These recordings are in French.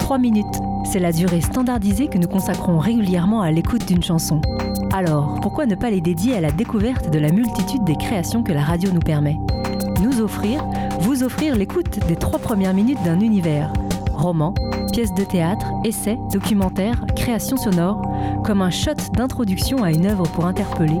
Trois minutes, c'est la durée standardisée que nous consacrons régulièrement à l'écoute d'une chanson. Alors, pourquoi ne pas les dédier à la découverte de la multitude des créations que la radio nous permet? Nous offrir, vous offrir l'écoute des trois premières minutes d'un univers. Roman, pièces de théâtre, essais, documentaires, créations sonores, comme un shot d'introduction à une œuvre pour interpeller,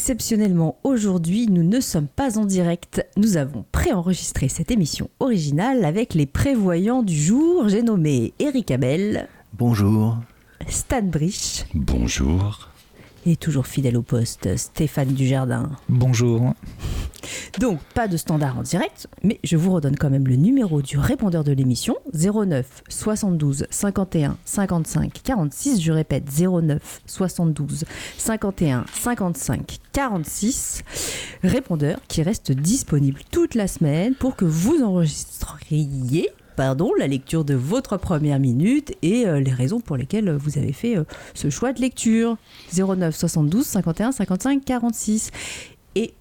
Exceptionnellement, aujourd'hui, nous ne sommes pas en direct. Nous avons préenregistré cette émission originale avec les prévoyants du jour. J'ai nommé Eric Abel. Bonjour. Stan Brich. Bonjour. Et toujours fidèle au poste, Stéphane Dujardin. Bonjour. Donc, pas de standard en direct, mais je vous redonne quand même le numéro du répondeur de l'émission 09 72 51 55 46. Je répète 09 72 51 55 46. Répondeur qui reste disponible toute la semaine pour que vous enregistriez pardon, la lecture de votre première minute et euh, les raisons pour lesquelles vous avez fait euh, ce choix de lecture. 09 72 51 55 46. Et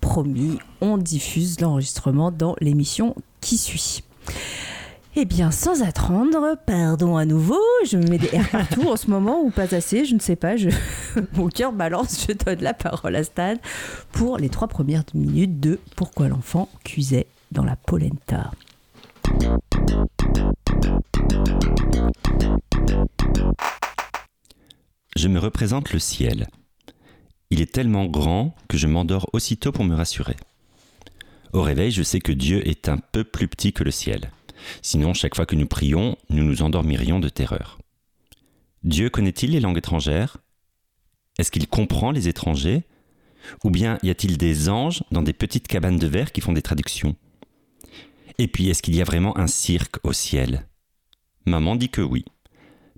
promis, on diffuse l'enregistrement dans l'émission qui suit. Eh bien, sans attendre, pardon à nouveau, je me mets des airs partout en ce moment ou pas assez, je ne sais pas, mon cœur balance, je donne la parole à Stan pour les trois premières minutes de Pourquoi l'enfant cuisait dans la polenta. Je me représente le ciel. Il est tellement grand que je m'endors aussitôt pour me rassurer. Au réveil, je sais que Dieu est un peu plus petit que le ciel. Sinon, chaque fois que nous prions, nous nous endormirions de terreur. Dieu connaît-il les langues étrangères? Est-ce qu'il comprend les étrangers? Ou bien y a-t-il des anges dans des petites cabanes de verre qui font des traductions? Et puis, est-ce qu'il y a vraiment un cirque au ciel? Maman dit que oui.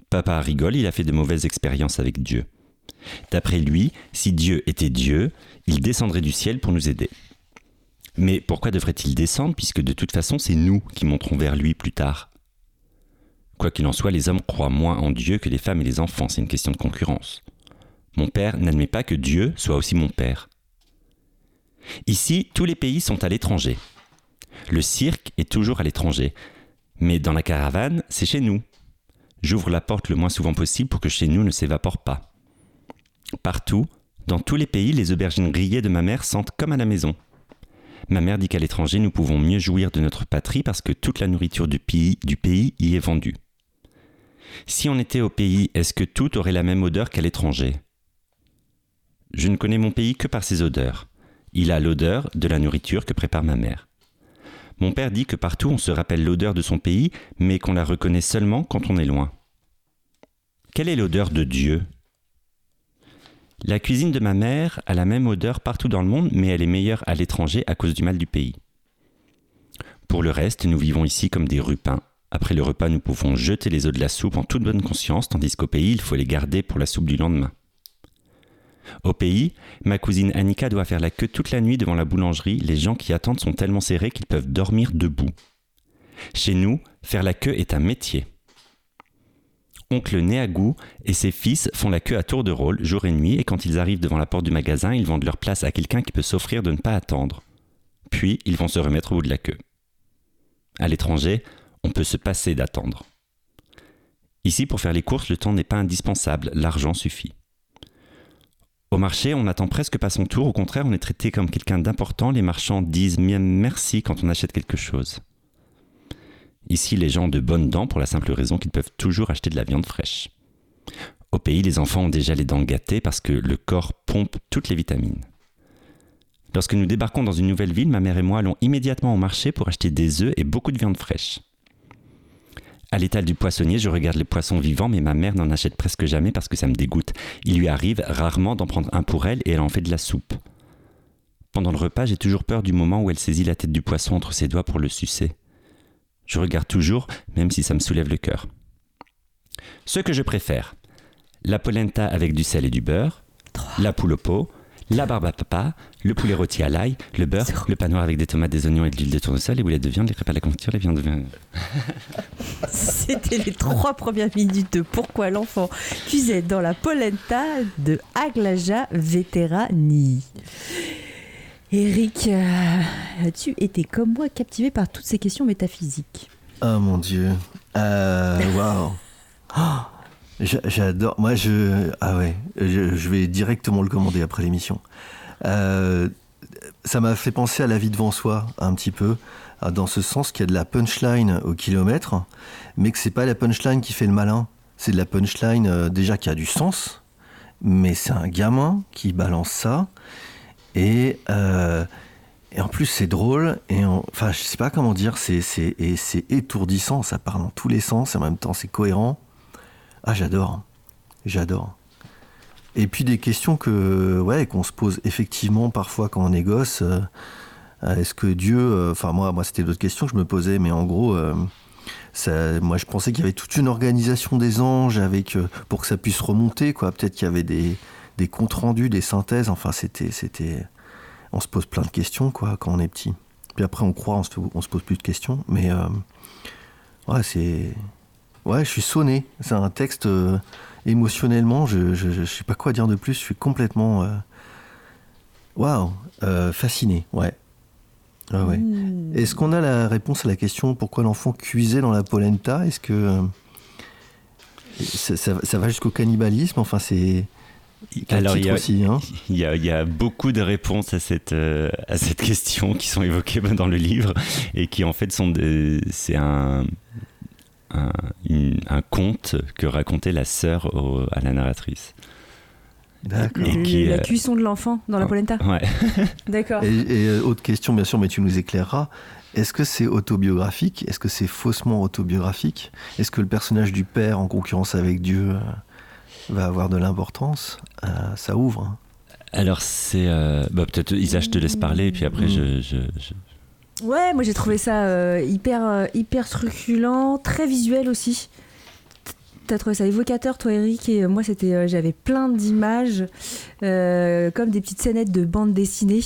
Papa rigole, il a fait de mauvaises expériences avec Dieu. D'après lui, si Dieu était Dieu, il descendrait du ciel pour nous aider. Mais pourquoi devrait-il descendre puisque de toute façon c'est nous qui monterons vers lui plus tard? Quoi qu'il en soit, les hommes croient moins en Dieu que les femmes et les enfants, c'est une question de concurrence. Mon père n'admet pas que Dieu soit aussi mon père. Ici, tous les pays sont à l'étranger. Le cirque est toujours à l'étranger. Mais dans la caravane, c'est chez nous. J'ouvre la porte le moins souvent possible pour que chez nous ne s'évapore pas. Partout, dans tous les pays, les aubergines grillées de ma mère sentent comme à la maison. Ma mère dit qu'à l'étranger, nous pouvons mieux jouir de notre patrie parce que toute la nourriture du pays, du pays y est vendue. Si on était au pays, est-ce que tout aurait la même odeur qu'à l'étranger? Je ne connais mon pays que par ses odeurs. Il a l'odeur de la nourriture que prépare ma mère. Mon père dit que partout on se rappelle l'odeur de son pays, mais qu'on la reconnaît seulement quand on est loin. Quelle est l'odeur de Dieu? La cuisine de ma mère a la même odeur partout dans le monde, mais elle est meilleure à l'étranger à cause du mal du pays. Pour le reste, nous vivons ici comme des rupins. Après le repas, nous pouvons jeter les œufs de la soupe en toute bonne conscience, tandis qu'au pays, il faut les garder pour la soupe du lendemain. Au pays, ma cousine Annika doit faire la queue toute la nuit devant la boulangerie. Les gens qui attendent sont tellement serrés qu'ils peuvent dormir debout. Chez nous, faire la queue est un métier. Oncle Néagou et ses fils font la queue à tour de rôle, jour et nuit, et quand ils arrivent devant la porte du magasin, ils vendent leur place à quelqu'un qui peut s'offrir de ne pas attendre. Puis, ils vont se remettre au bout de la queue. À l'étranger, on peut se passer d'attendre. Ici, pour faire les courses, le temps n'est pas indispensable, l'argent suffit. Au marché, on n'attend presque pas son tour, au contraire, on est traité comme quelqu'un d'important, les marchands disent même merci quand on achète quelque chose. Ici, les gens ont de bonnes dents pour la simple raison qu'ils peuvent toujours acheter de la viande fraîche. Au pays, les enfants ont déjà les dents gâtées parce que le corps pompe toutes les vitamines. Lorsque nous débarquons dans une nouvelle ville, ma mère et moi allons immédiatement au marché pour acheter des œufs et beaucoup de viande fraîche. À l'étal du poissonnier, je regarde les poissons vivants, mais ma mère n'en achète presque jamais parce que ça me dégoûte. Il lui arrive rarement d'en prendre un pour elle et elle en fait de la soupe. Pendant le repas, j'ai toujours peur du moment où elle saisit la tête du poisson entre ses doigts pour le sucer. Je regarde toujours, même si ça me soulève le cœur. Ce que je préfère, la polenta avec du sel et du beurre, la poule au pot, la barbe à papa, le poulet rôti à l'ail, le beurre, le pain noir avec des tomates, des oignons et de l'huile de tournesol, les boulettes de viande, les crêpes à la confiture, les viandes de viande. C'était les trois premières minutes de Pourquoi l'enfant cuisait dans la polenta de Aglaja Veterani. Eric, euh, as-tu été comme moi captivé par toutes ces questions métaphysiques? Oh mon dieu. Euh, Waouh. Oh, j'a- J'adore. Moi, je. Ah ouais. Je, vais directement le commander après l'émission. Euh, ça m'a fait penser à La vie devant soi, un petit peu. ah, Dans ce sens qu'il y a de la punchline au kilomètre, mais que c'est pas la punchline qui fait le malin. C'est de la punchline euh, déjà qui a du sens, mais c'est un gamin qui balance ça. Et. euh, et en plus, c'est drôle, et en- enfin, je sais pas comment dire, c'est étourdissant, ça part dans tous les sens, et en même temps, c'est cohérent. Ah, j'adore. J'adore. Et puis des questions que, ouais, qu'on se pose effectivement parfois quand on est gosse. euh, euh, est-ce que Dieu, euh, enfin moi, moi c'était d'autres questions que je me posais, mais en gros, ça, moi je pensais qu'il y avait toute une organisation des anges avec pour que ça puisse remonter, quoi. Peut-être qu'il y avait des, des comptes rendus, des synthèses. Enfin, c'était, c'était, on se pose plein de questions, quoi, quand on est petit. Puis après, on croit, on se, on se pose plus de questions. Mais ouais, c'est, ouais, je suis sonné. C'est un texte euh, émotionnellement. Je, je, je sais pas quoi dire de plus. Je suis complètement, euh, waouh, euh, fasciné. Ouais. Ah ouais. Mmh. Est-ce qu'on a la réponse à la question pourquoi l'enfant cuisait dans la polenta? Est-ce que euh, ça, ça- ça va jusqu'au cannibalisme? Enfin, c'est Alors, il titre y a- aussi. Hein Il y, a, il y a beaucoup de réponses à cette, euh, à cette question qui sont évoquées dans le livre et qui en fait sont des- c'est un, un, une- un conte que racontait la sœur au- à la narratrice. D'accord. Qui, la euh, cuisson de l'enfant dans la polenta Ouais. D'accord. Et, et, euh, autre question, bien sûr, mais tu nous éclaireras. Est-ce que c'est autobiographique? Est-ce que c'est faussement autobiographique? Est-ce que le personnage du père en concurrence avec Dieu euh, va avoir de l'importance? Euh, Ça ouvre. hein. Alors c'est euh, bah, peut-être Isa je te laisse parler et puis après je, je- je- Ouais, moi j'ai trouvé ça euh, hyper, euh, hyper truculent, très visuel aussi. T'as trouvé ça évocateur, toi, Eric, et euh, moi, c'était, j'avais plein d'images, comme des petites scénettes de bande dessinée.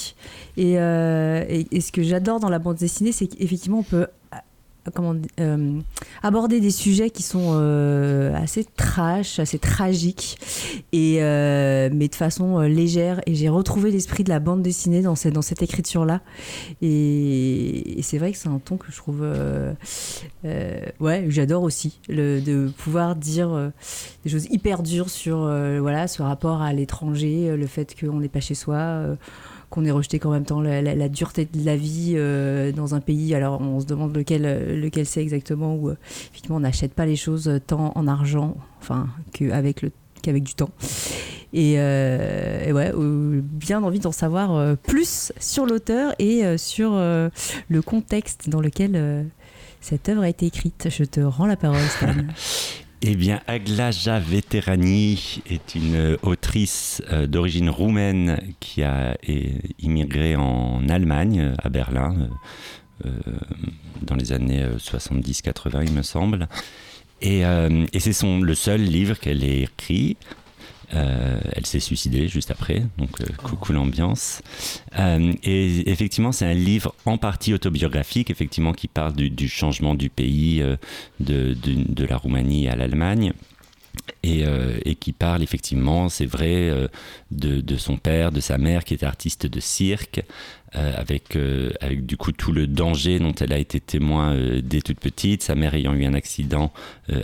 Et, et, ce que j'adore dans la bande dessinée, c'est qu'effectivement, on peut comment, euh, aborder des sujets qui sont euh, assez trash, assez tragiques, euh, mais de façon euh, légère. Et j'ai retrouvé l'esprit de la bande dessinée dans cette, dans cette écriture-là. Et, c'est vrai que c'est un ton que je trouve. euh, euh, ouais, j'adore aussi. De pouvoir dire euh, des choses hyper dures sur euh, voilà, ce rapport à l'étranger, euh, le fait qu'on n'est pas chez soi. Qu'on est rejeté qu'en même temps la, dureté de la vie euh, dans un pays. Alors on se demande lequel, euh, lequel c'est exactement, où euh, effectivement on n'achète pas les choses tant en argent enfin, qu'avec, le, qu'avec du temps. Et, euh, ouais, bien envie d'en savoir plus sur l'auteur et sur le contexte dans lequel cette œuvre a été écrite. Je te rends la parole, Stan. Eh bien, Aglaja Veterani est une euh, autrice euh, d'origine roumaine qui a immigré en Allemagne, euh, à Berlin, dans les années euh, 70-80, il me semble. Et, et c'est son, le seul livre qu'elle ait écrit. Euh, elle s'est suicidée juste après, donc euh, coucou l'ambiance. Euh, et effectivement, c'est un livre en partie autobiographique, effectivement, qui parle du, changement du pays de, de, la Roumanie à l'Allemagne. Et, et qui parle effectivement, c'est vrai, de, de son père, de sa mère qui était artiste de cirque, euh, avec, euh, avec du coup tout le danger dont elle a été témoin euh, dès toute petite, sa mère ayant eu un accident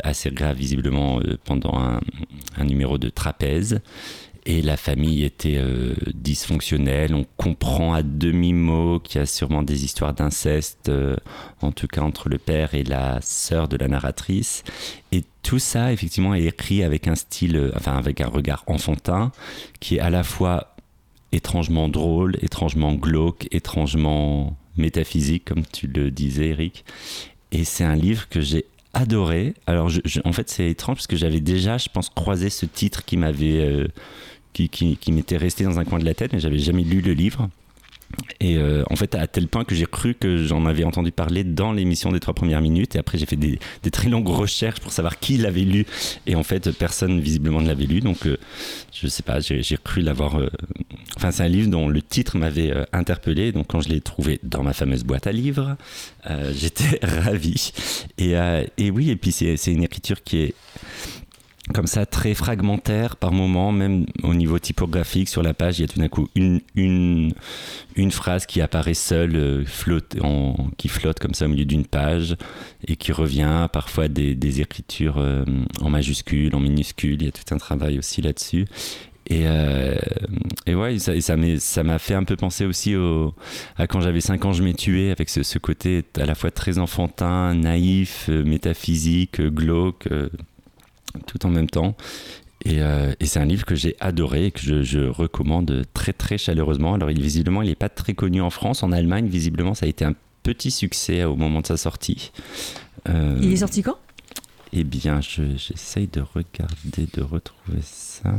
assez grave visiblement pendant un, un numéro de trapèze. Et la famille était dysfonctionnelle. On comprend à demi-mot qu'il y a sûrement des histoires d'inceste, en tout cas entre le père et la sœur de la narratrice. Et tout ça, effectivement, est écrit avec un style, enfin avec un regard enfantin, qui est à la fois étrangement drôle, étrangement glauque, étrangement métaphysique, comme tu le disais, Eric. Et c'est un livre que j'ai adoré. Alors, en fait, c'est étrange parce que j'avais déjà, je pense, croisé ce titre qui m'avait, euh, qui, qui- qui m'était resté dans un coin de la tête, mais j'avais jamais lu le livre. Et euh, en fait, à tel point que j'ai cru que j'en avais entendu parler dans l'émission des trois premières minutes. Et après, j'ai fait des, très longues recherches pour savoir qui l'avait lu. Et en fait, personne visiblement ne l'avait lu. Donc, euh, je sais pas, j'ai cru l'avoir. Euh... Enfin, c'est un livre dont le titre m'avait euh, interpellé. Donc, quand je l'ai trouvé dans ma fameuse boîte à livres, j'étais ravi. Et, et oui, et puis c'est une écriture qui est comme ça très fragmentaire par moment, même au niveau typographique sur la page, il y a tout d'un coup une, une, une phrase qui apparaît seule, euh, flotte, qui flotte comme ça au milieu d'une page et qui revient, parfois des, des écritures euh, en majuscules, en minuscules, il y a tout un travail aussi là-dessus. Et, euh, et ouais, ça, ça m'a fait un peu penser aussi au, à quand j'avais 5 ans, je m'ai tué avec ce, ce, côté à la fois très enfantin, naïf, euh, métaphysique, glauque tout en même temps. Et, euh, et c'est un livre que j'ai adoré et que je, je, recommande très très chaleureusement. Alors il, visiblement, il n'est pas très connu en France. En Allemagne, visiblement, ça a été un petit succès au moment de sa sortie. Euh, il est sorti quand? Eh bien, j'essaye de regarder, de retrouver ça.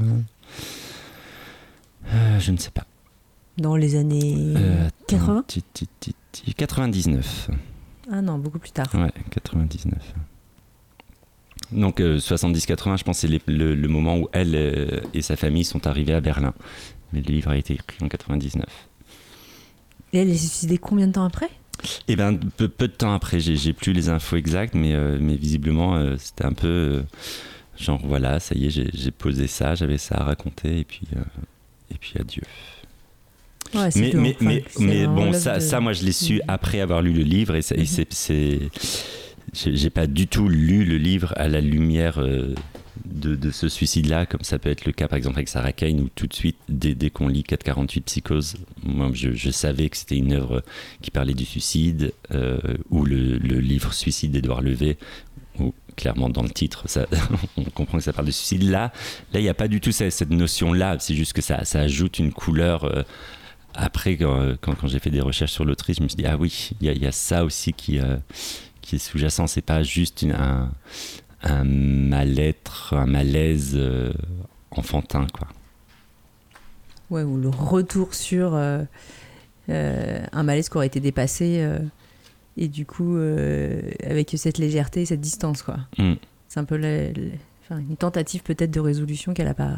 Euh, je ne sais pas. Dans les années 80 99. Ah non, beaucoup plus tard. Ouais, 99. Donc euh, 70-80, je pense c'est le, le, moment où elle euh, et sa famille sont arrivés à Berlin. Mais le livre a été écrit en 99. Et elle est suicidée combien de temps après? Eh bien, peu, peu, de temps après. J'ai plus les infos exactes, mais, euh, mais visiblement, euh, c'était un peu genre voilà, ça y est, j'ai posé ça, j'avais ça à raconter, et puis, et puis adieu. Ouais, mais, mais, enfin, mais, mais bon, ça, de... ça, moi, je l'ai su après avoir lu le livre, et, et c'est j'ai pas du tout lu le livre à la lumière euh, de, ce suicide-là, comme ça peut être le cas par exemple avec Sarah Kane, où tout de suite, dès, qu'on lit 448 Psychose, moi je, savais que c'était une œuvre qui parlait du suicide, euh, ou le, livre Suicide d'Edouard Levé, où clairement dans le titre, on comprend que ça parle de suicide. Là, là il n'y a pas du tout cette, notion-là, c'est juste que ça, ajoute une couleur. Euh, après, quand, j'ai fait des recherches sur l'autrice, je me suis dit, ah oui, il y, a ça aussi qui, qui est sous-jacent. C'est pas juste une, un, un mal-être, un malaise euh, enfantin, quoi. Ouais, ou le retour sur euh, euh, un malaise qui aurait été dépassé et du coup avec cette légèreté, cette distance, quoi. Mm. C'est un peu la, la, enfin, une tentative peut-être de résolution qu'elle a pas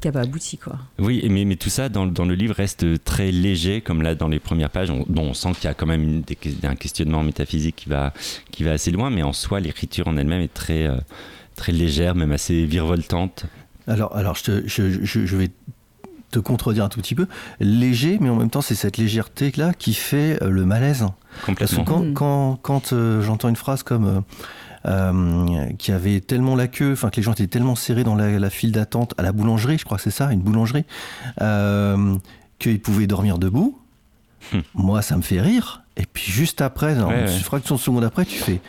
qui n'a pas abouti quoi. Oui, mais, mais tout ça dans, dans, le livre reste très léger, comme là dans les premières pages, on, dont on sent qu'il y a quand même une, des, un questionnement métaphysique qui va, qui va assez loin, mais en soi l'écriture en elle-même est très, euh, très légère, même assez virevoltante. Alors, alors je, te, je, je, je, vais te contredire un tout petit peu. Léger, mais en même temps c'est cette légèreté-là qui fait le malaise. Complètement. Parce que quand, Mm. quand, quand euh, j'entends une phrase comme... Euh, euh, qui avait tellement la queue, enfin que les gens étaient tellement serrés dans la, la file d'attente à la boulangerie, je crois que c'est ça, une boulangerie, euh, qu'ils pouvaient dormir debout. Hum. Moi, ça me fait rire. Et puis juste après, Ouais, une ouais. fraction de seconde après, tu fais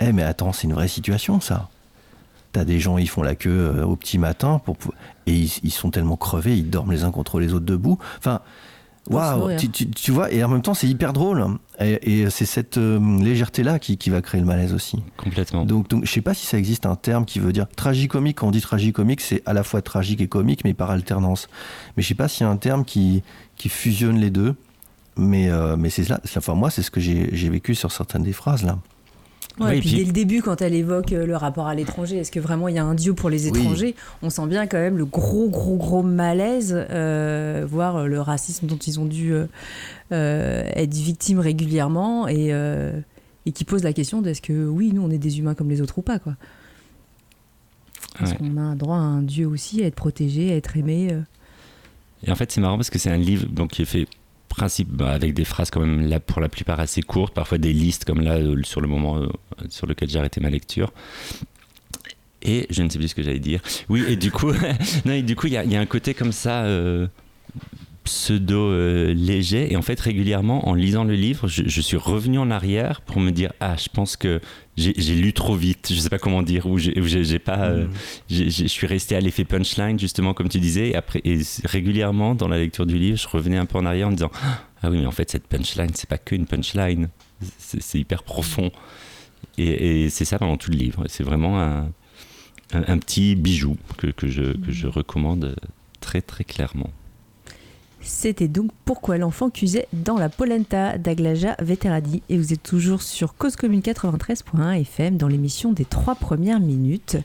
Eh, mais attends, c'est une vraie situation, ça. T'as des gens, ils font la queue euh, au petit matin pour, pou- et ils, ils sont tellement crevés, ils dorment les uns contre les autres debout. Enfin, waouh, tu, tu- tu vois, et en même temps, c'est hyper drôle. Et, et c'est cette euh, légèreté-là qui, qui va créer le malaise aussi. Complètement. Donc, donc, je sais pas si ça existe un terme qui veut dire tragicomique. Quand on dit tragicomique, c'est à la fois tragique et comique, mais par alternance. Mais je sais pas s'il y a un terme qui, qui fusionne les deux. Mais, euh, mais c'est là. Enfin, moi, c'est ce que j'ai j'ai vécu sur certaines des phrases là. Ouais, Ouais, et puis, dès le début, quand elle évoque euh, le rapport à l'étranger, est-ce que vraiment il y a un dieu pour les Oui. étrangers? On sent bien quand même le gros, gros, gros malaise, euh, voire euh, le racisme dont ils ont dû euh, être victimes régulièrement et, euh, et qui pose la question de est-ce que oui, nous on est des humains comme les autres ou pas quoi? Est-ce Ouais. qu'on a un droit à un dieu aussi, à être protégé, à être aimé Et en fait, c'est marrant parce que c'est un livre donc, qui est fait principe bah, avec des phrases quand même là pour la plupart assez courtes, parfois des listes comme là euh, sur le moment euh, sur lequel j'ai arrêté ma lecture. Et je ne sais plus ce que j'allais dire. Oui, et du coup, non, et du coup, il y, a- un côté comme ça euh, pseudo euh, léger. Et en fait, régulièrement, en lisant le livre, je, je suis revenu en arrière pour me dire ah, je pense que j'ai lu trop vite. Je sais pas comment dire ou j'ai pas. euh, Mm. je suis resté à l'effet punchline justement comme tu disais et après et régulièrement dans la lecture du livre je revenais un peu en arrière en me disant ah oui mais en fait cette punchline c'est pas qu'une punchline c'est c'est hyper profond et, et c'est ça pendant tout le livre c'est vraiment un, un, un petit bijou que, que, je, que je recommande très très clairement C'était donc pourquoi l'enfant cusait dans la polenta d'Aglaja Veteradi et vous êtes toujours sur Cause Commune 93.1 FM dans l'émission des trois premières minutes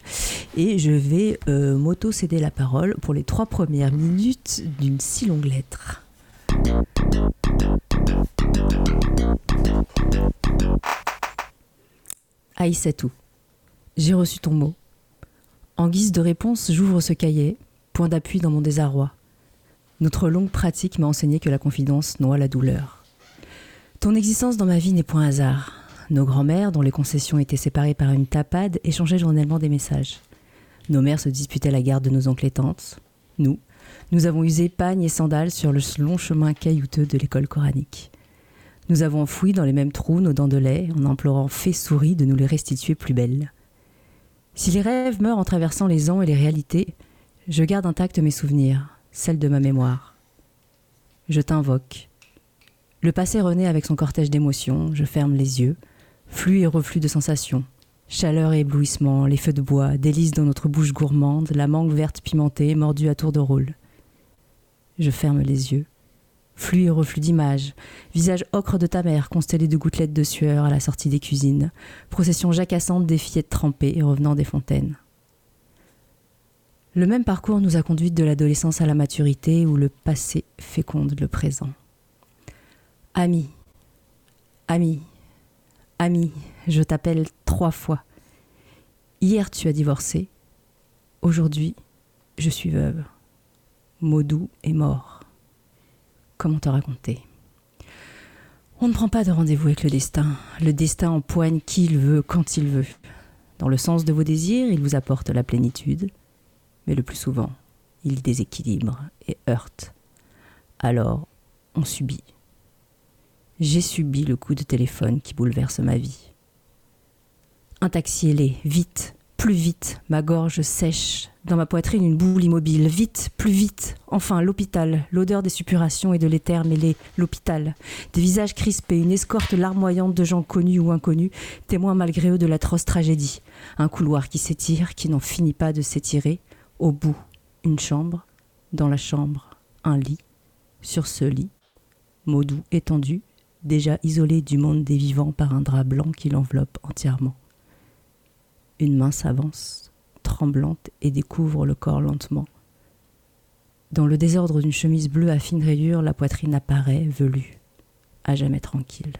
et je vais euh, m'auto-céder la parole pour les trois premières minutes d'une si longue lettre. Aïssatou, j'ai reçu ton mot. En guise de réponse, j'ouvre ce cahier, point d'appui dans mon désarroi. Notre longue pratique m'a enseigné que la confidence noie la douleur. Ton existence dans ma vie n'est point hasard. Nos grands-mères, dont les concessions étaient séparées par une tapade, échangeaient journellement des messages. Nos mères se disputaient la garde de nos oncles et tantes. Nous, nous avons usé pagne et sandales sur le long chemin caillouteux de l'école coranique. Nous avons enfoui dans les mêmes trous nos dents de lait en implorant fées souris de nous les restituer plus belles. Si les rêves meurent en traversant les ans et les réalités, je garde intacts mes souvenirs, celle de ma mémoire. Je t'invoque. Le passé renaît avec son cortège d'émotions, je ferme les yeux, flux et reflux de sensations, chaleur et éblouissement, les feux de bois, délices dans notre bouche gourmande, la mangue verte pimentée mordue à tour de rôle. Je ferme les yeux, flux et reflux d'images, visage ocre de ta mère constellé de gouttelettes de sueur à la sortie des cuisines, procession jacassante des fillettes trempées et revenant des fontaines. Le même parcours nous a conduites de l'adolescence à la maturité où le passé féconde le présent. Ami, ami, ami, je t'appelle trois fois. Hier tu as divorcé, aujourd'hui je suis veuve. Maudou est mort. Comment te raconter? On ne prend pas de rendez-vous avec le destin. Le destin empoigne qui il veut, quand il veut. Dans le sens de vos désirs, il vous apporte la plénitude mais le plus souvent, il déséquilibre et heurte. Alors, on subit. J'ai subi le coup de téléphone qui bouleverse ma vie. Un taxi ailé, vite, plus vite, ma gorge sèche, dans ma poitrine une boule immobile, vite, plus vite, enfin l'hôpital, l'odeur des suppurations et de l'éther mêlé, l'hôpital, des visages crispés, une escorte larmoyante de gens connus ou inconnus, témoins malgré eux de l'atroce tragédie, un couloir qui s'étire, qui n'en finit pas de s'étirer, au bout, une chambre, dans la chambre, un lit, sur ce lit, Maudou étendu, déjà isolé du monde des vivants par un drap blanc qui l'enveloppe entièrement. Une main s'avance, tremblante, et découvre le corps lentement. Dans le désordre d'une chemise bleue à fine rayure, la poitrine apparaît, velue, à jamais tranquille.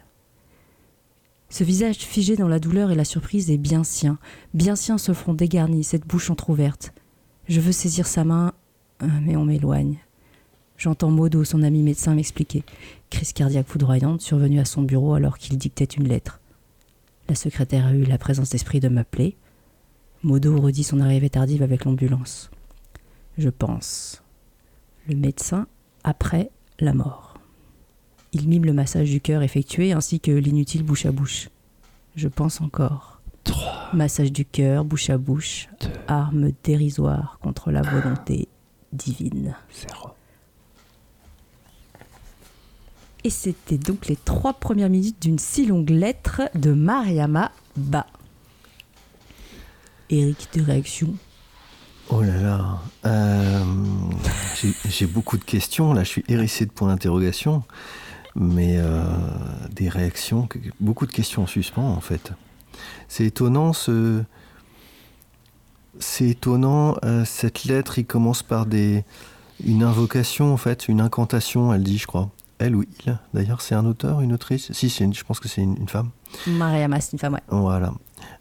Ce visage figé dans la douleur et la surprise est bien sien, bien sien ce front dégarni, cette bouche entr'ouverte, je veux saisir sa main, euh, mais on m'éloigne. J'entends Modo, son ami médecin, m'expliquer. Crise cardiaque foudroyante survenue à son bureau alors qu'il dictait une lettre. La secrétaire a eu la présence d'esprit de m'appeler. Modo redit son arrivée tardive avec l'ambulance. Je pense. Le médecin après la mort. Il mime le massage du cœur effectué ainsi que l'inutile bouche à bouche. Je pense encore. Massage du cœur, bouche à bouche, arme dérisoire contre la volonté divine. Et c'était donc les trois premières minutes d'une si longue lettre de Mariama Ba. Eric, de réaction Oh là là, euh, j'ai beaucoup de questions. Là, je suis hérissé de points d'interrogation, mais euh, des réactions, beaucoup de questions en suspens en fait. C'est étonnant ce. C'est étonnant, euh, cette lettre, il commence par des, une invocation, en fait, une incantation, elle dit, je crois. Elle ou il, d'ailleurs, c'est un auteur, une autrice? Si, je pense que c'est une, femme. Mariama, c'est une femme, ouais. Voilà.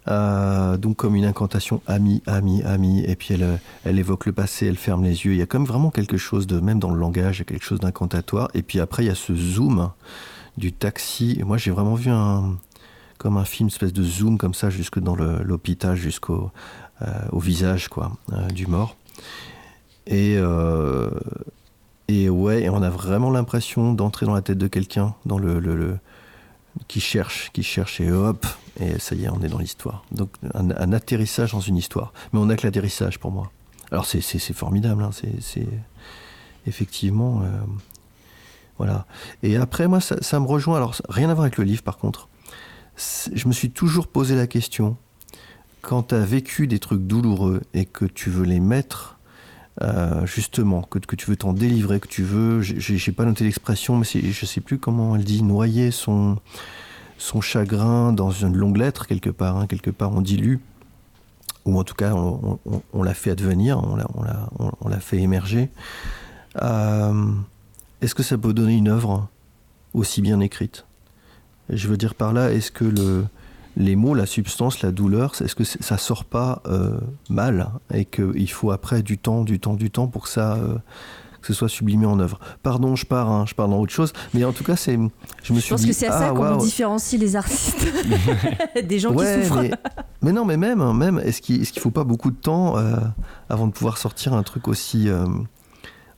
Euh, donc, comme une incantation, ami, ami, ami, et puis elle, elle évoque le passé, elle ferme les yeux. Il y a comme vraiment quelque chose de, même dans le langage, il y a quelque chose d'incantatoire. Et puis après, il y a ce zoom du taxi. Moi, j'ai vraiment vu un, comme un film, espèce de zoom comme ça, jusque dans l'hôpital, jusqu'au euh, visage quoi, euh, du mort. Et, euh, et ouais, on a vraiment l'impression d'entrer dans la tête de quelqu'un, dans le, qui cherche, qui cherche, et hop, et ça y est, on est dans l'histoire. Donc un, atterrissage dans une histoire. Mais on n'a que l'atterrissage pour moi. Alors c'est formidable, hein, c'est effectivement. voilà. Et après, moi, ça, me rejoint. Alors, rien à voir avec le livre, par contre je me suis toujours posé la question, quand tu as vécu des trucs douloureux et que tu veux les mettre euh, justement, que, tu veux t'en délivrer, que tu veux, j'ai pas noté l'expression, mais je sais plus comment elle dit, noyer son, chagrin dans une longue lettre quelque part, hein, quelque part on dilue, ou en tout cas on, on, l'a fait advenir, on l'a fait émerger. Euh, est-ce que ça peut donner une œuvre aussi bien écrite? Je veux dire par là, est-ce que le, les mots, la substance, la douleur, est-ce que ça sort pas euh, mal et qu'il faut après du temps, du temps, du temps pour que ça euh, que ce soit sublimé en œuvre? Pardon, je pars, hein, je pars dans autre chose, mais en tout cas, c'est, je me suis pense que c'est à ça ah, qu'on différencie les artistes des gens qui souffrent. Mais, non, mais même, hein, même, est-ce qu'il, est-ce qu'il faut pas beaucoup de temps euh, avant de pouvoir sortir un truc aussi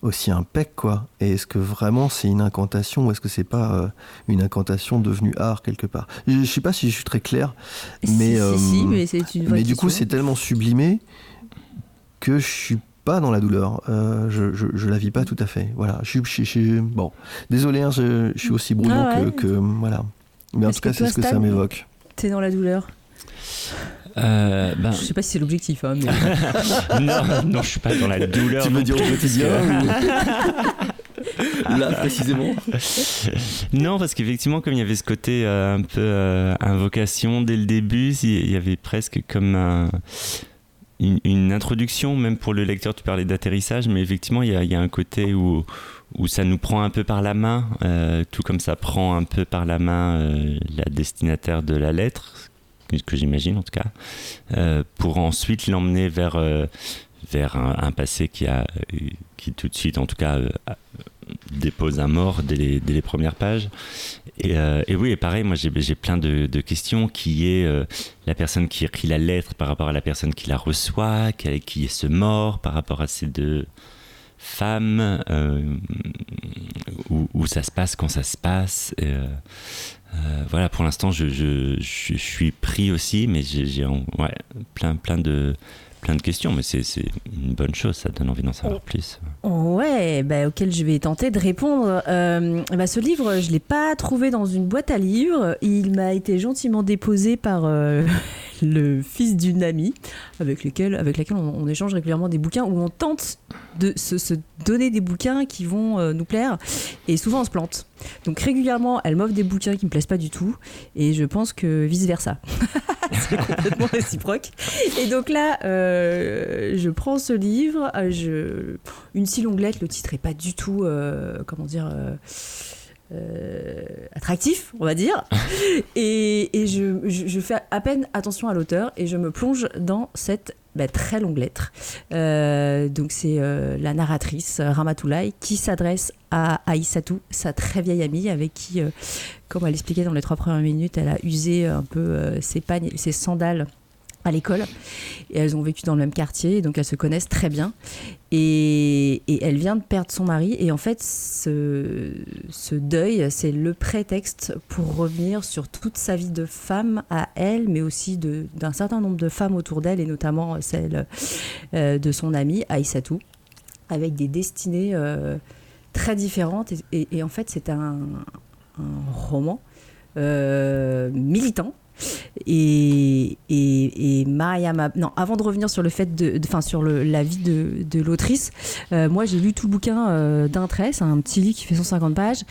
aussi impec quoi. Et est-ce que vraiment c'est une incantation ou est-ce que c'est pas euh, une incantation devenue art quelque part? Je, sais pas si je suis très clair mais euh, mais, c'est une mais du coup c'est tellement sublimé que je suis pas dans la douleur. Euh, je, je, la vis pas tout à fait. Voilà. Je suis bon. Désolé hein, je, suis aussi brouillon ah que, voilà. Mais en tout cas c'est ce que ça m'évoque. t'es dans la douleur? Euh, ben... Je sais pas si c'est l'objectif. Hein, non, non, je suis pas dans la douleur. Tu veux dire au quotidien Là, précisément Non, parce qu'effectivement, comme il y avait ce côté euh, un peu euh, invocation dès le début, il y avait presque comme une, introduction, même pour le lecteur, tu parlais d'atterrissage, mais effectivement, il y, a, il y, a, un côté où, où ça nous prend un peu par la main, tout comme ça prend un peu par la main la destinataire de la lettre, que, j'imagine en tout cas, euh, pour ensuite l'emmener vers, euh, vers un, passé qui, a, qui tout de suite, en tout cas, euh, dépose un mort dès les, dès les premières pages. Et, et, oui, et pareil, moi j'ai plein de, questions qui est la personne qui écrit la lettre par rapport à la personne qui la reçoit, qui, est ce mort par rapport à ces deux femmes, où, où, ça se passe, quand ça se passe. Euh, voilà, pour l'instant, je, je, suis pris aussi, mais j'ai ouais, plein, plein, de, plein de questions. Mais c'est une bonne chose, ça donne envie d'en savoir plus. Ouais, bah, auquel je vais tenter de répondre. Euh, bah, ce livre, je ne l'ai pas trouvé dans une boîte à livres. Il m'a été gentiment déposé par euh, le fils d'une amie avec, laquelle on, échange régulièrement des bouquins où on tente de se, donner des bouquins qui vont euh, nous plaire et souvent on se plante. Donc régulièrement, elle m'offre des bouquins qui me plaisent pas du tout et je pense que vice versa. C'est complètement réciproque. Et donc là, euh, je prends ce livre, euh, une si longue lettre, le titre est pas du tout, comment dire euh, attractif, on va dire. et, je, fais à peine attention à l'auteur et je me plonge dans cette bah, très longue lettre. Euh, donc c'est euh, la narratrice Ramatoulaye qui s'adresse à Aïssatou, sa très vieille amie avec qui, comme elle expliquait dans les trois premières minutes, elle a usé un peu ses pagnes, ses sandales à l'école. Et elles ont vécu dans le même quartier, donc elles se connaissent très bien. Et, elle vient de perdre son mari. Et en fait, ce, deuil, c'est le prétexte pour revenir sur toute sa vie de femme à elle, mais aussi d'un certain nombre de femmes autour d'elle, et notamment celle euh, de son amie Aïssatou, avec des destinées euh, très différentes. Et, en fait, c'est un, roman euh, militant et, et, et Non, avant de revenir sur le fait de. Enfin, sur la vie de, de l'autrice, euh, moi j'ai lu tout le bouquin euh, d'un trait, c'est un petit livre qui fait 150 pages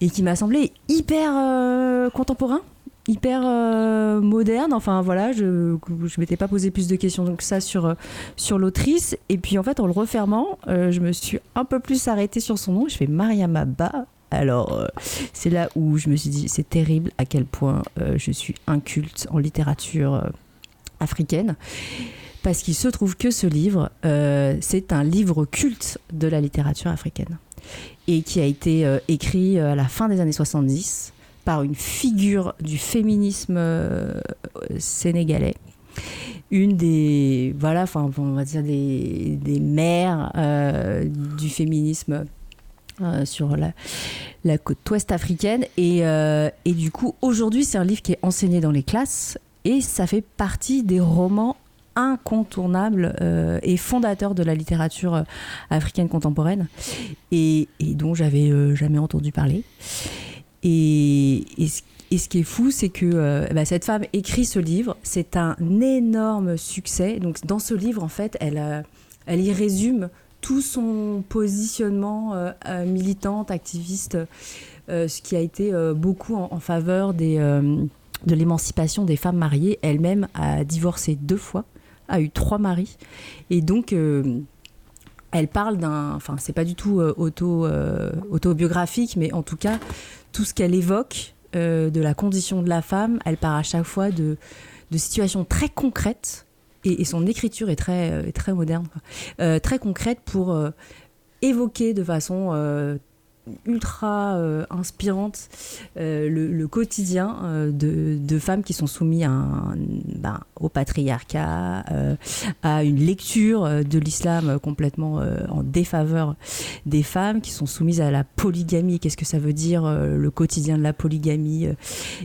et qui m'a semblé hyper euh, contemporain hyper moderne. Enfin voilà, je ne m'étais pas posé plus de questions que ça sur, sur l'autrice. Et puis en fait, en le refermant, je me suis un peu plus arrêtée sur son nom. Je fais Mariama Ba. Alors, euh, c'est là où je me suis dit, c'est terrible à quel point euh, je suis inculte en littérature euh, africaine. Parce qu'il se trouve que ce livre, c'est un livre culte de la littérature africaine. Et qui a été écrit à la fin des années 70 par une figure du féminisme sénégalais une des des mères du féminisme euh, sur la, côte ouest africaine. Et, euh, et du coup, aujourd'hui, c'est un livre qui est enseigné dans les classes et ça fait partie des romans incontournables euh, et fondateurs de la littérature africaine contemporaine et, et dont j'avais jamais entendu parler. Et, et, ce, qui est fou, c'est que bah, cette femme écrit ce livre. C'est un énorme succès. Donc, dans ce livre, en fait, elle, elle y résume tout son positionnement militant, activiste, ce qui a été beaucoup en, faveur des, de l'émancipation des femmes mariées. Elle-même a divorcé deux fois, a eu trois maris. Et donc elle parle d'un. Enfin, c'est pas du tout auto, autobiographique, mais en tout cas, tout ce qu'elle évoque euh, de la condition de la femme, elle part à chaque fois de, situations très concrètes, et, son écriture est très, euh, moderne, euh, très concrète pour évoquer de façon ultra euh, inspirante euh, le, quotidien euh, de, femmes qui sont soumises ben, au patriarcat, à une lecture de l'islam complètement en défaveur des femmes, qui sont soumises à la polygamie. Qu'est-ce que ça veut dire le quotidien de la polygamie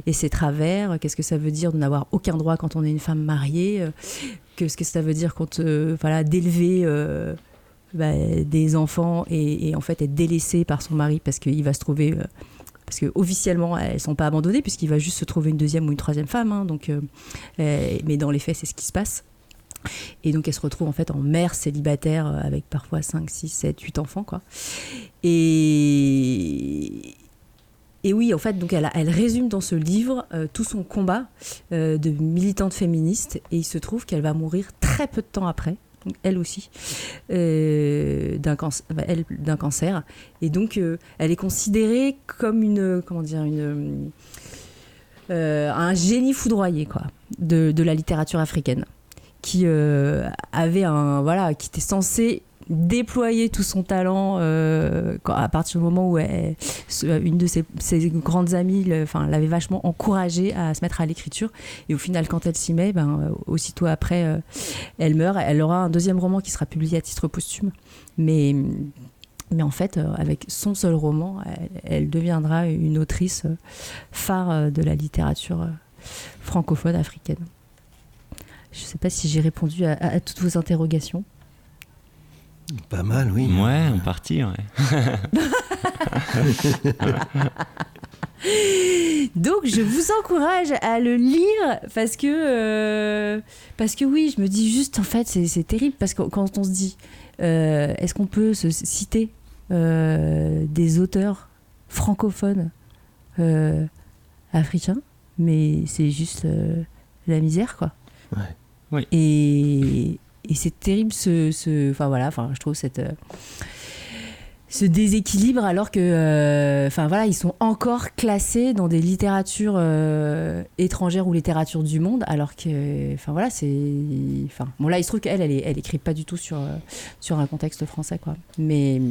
et ses travers? Qu'est-ce que ça veut dire de n'avoir aucun droit quand on est une femme mariée? Qu'est-ce que ça veut dire quand, voilà, d'élever bah, des enfants et, en fait être délaissée par son mari parce qu'il va se trouver euh, parce que officiellement elles sont pas abandonnées puisqu'il va juste se trouver une deuxième ou une troisième femme hein, donc euh, euh, mais dans les faits c'est ce qui se passe. Et donc elle se retrouve en fait en mère célibataire avec parfois 5, 6, 7, 8 enfants quoi. Et et oui, en fait, donc elle, elle résume dans ce livre tout son combat de militante féministe et il se trouve qu'elle va mourir très peu de temps après elle aussi, euh, d'un cancer. Et donc, euh, elle est considérée comme une, comment dire, euh, un génie foudroyé quoi, de, de, la littérature africaine, qui avait un, voilà, qui était censé déployer tout son talent euh, à partir du moment où une de ses, grandes amies l'avait vachement encouragée à se mettre à l'écriture. Et au final, quand elle s'y met, ben, euh, aussitôt après, euh, elle meurt. Elle aura un deuxième roman qui sera publié à titre posthume. Mais, mais en fait, avec son seul roman, elle, deviendra une autrice phare de la littérature francophone africaine. Je ne sais pas si j'ai répondu à toutes vos interrogations. Pas mal, oui. Ouais, en partie, ouais. Donc je vous encourage à le lire parce que euh, parce que oui, je me dis juste en fait c'est terrible parce que quand on se dit euh, est-ce qu'on peut se citer euh, des auteurs francophones africains, mais c'est juste la misère quoi. Ouais. Oui. Et, et c'est terrible ce, enfin voilà, enfin je trouve cette euh, ce déséquilibre alors que euh, enfin voilà ils sont encore classés dans des littératures euh, étrangères ou littératures du monde alors que enfin voilà c'est enfin bon là il se trouve qu'elle elle, elle écrit pas du tout sur sur un contexte français quoi. Mais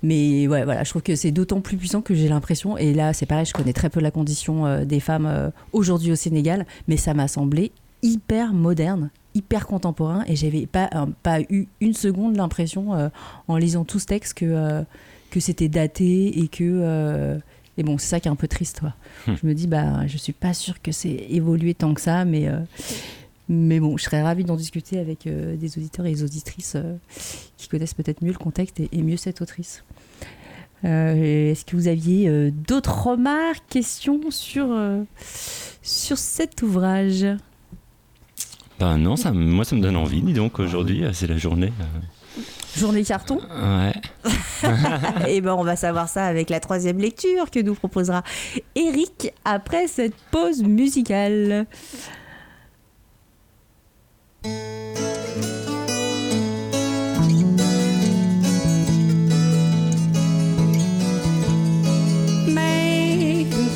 mais ouais, voilà, je trouve que c'est d'autant plus puissant que j'ai l'impression, et là c'est pareil, je connais très peu la condition des femmes aujourd'hui au Sénégal, mais ça m'a semblé hyper moderne hyper contemporain et j'avais pas, euh, pas eu une seconde l'impression euh, en lisant tout ce texte que, euh, que c'était daté et que. et bon, c'est ça qui est un peu triste. Toi. Hmm. Je me dis, bah, je suis pas sûre que c'est évolué tant que ça, mais. Mais bon, je serais ravie d'en discuter avec des auditeurs et des auditrices qui connaissent peut-être mieux le contexte et, mieux cette autrice. Est-ce que vous aviez d'autres remarques, questions sur, sur cet ouvrage? Ben non, ça, moi ça me donne envie, dis donc, aujourd'hui, euh, c'est la journée. Euh. Journée carton Ouais. Et eh ben on va savoir ça avec la troisième lecture que nous proposera Eric après cette pause musicale.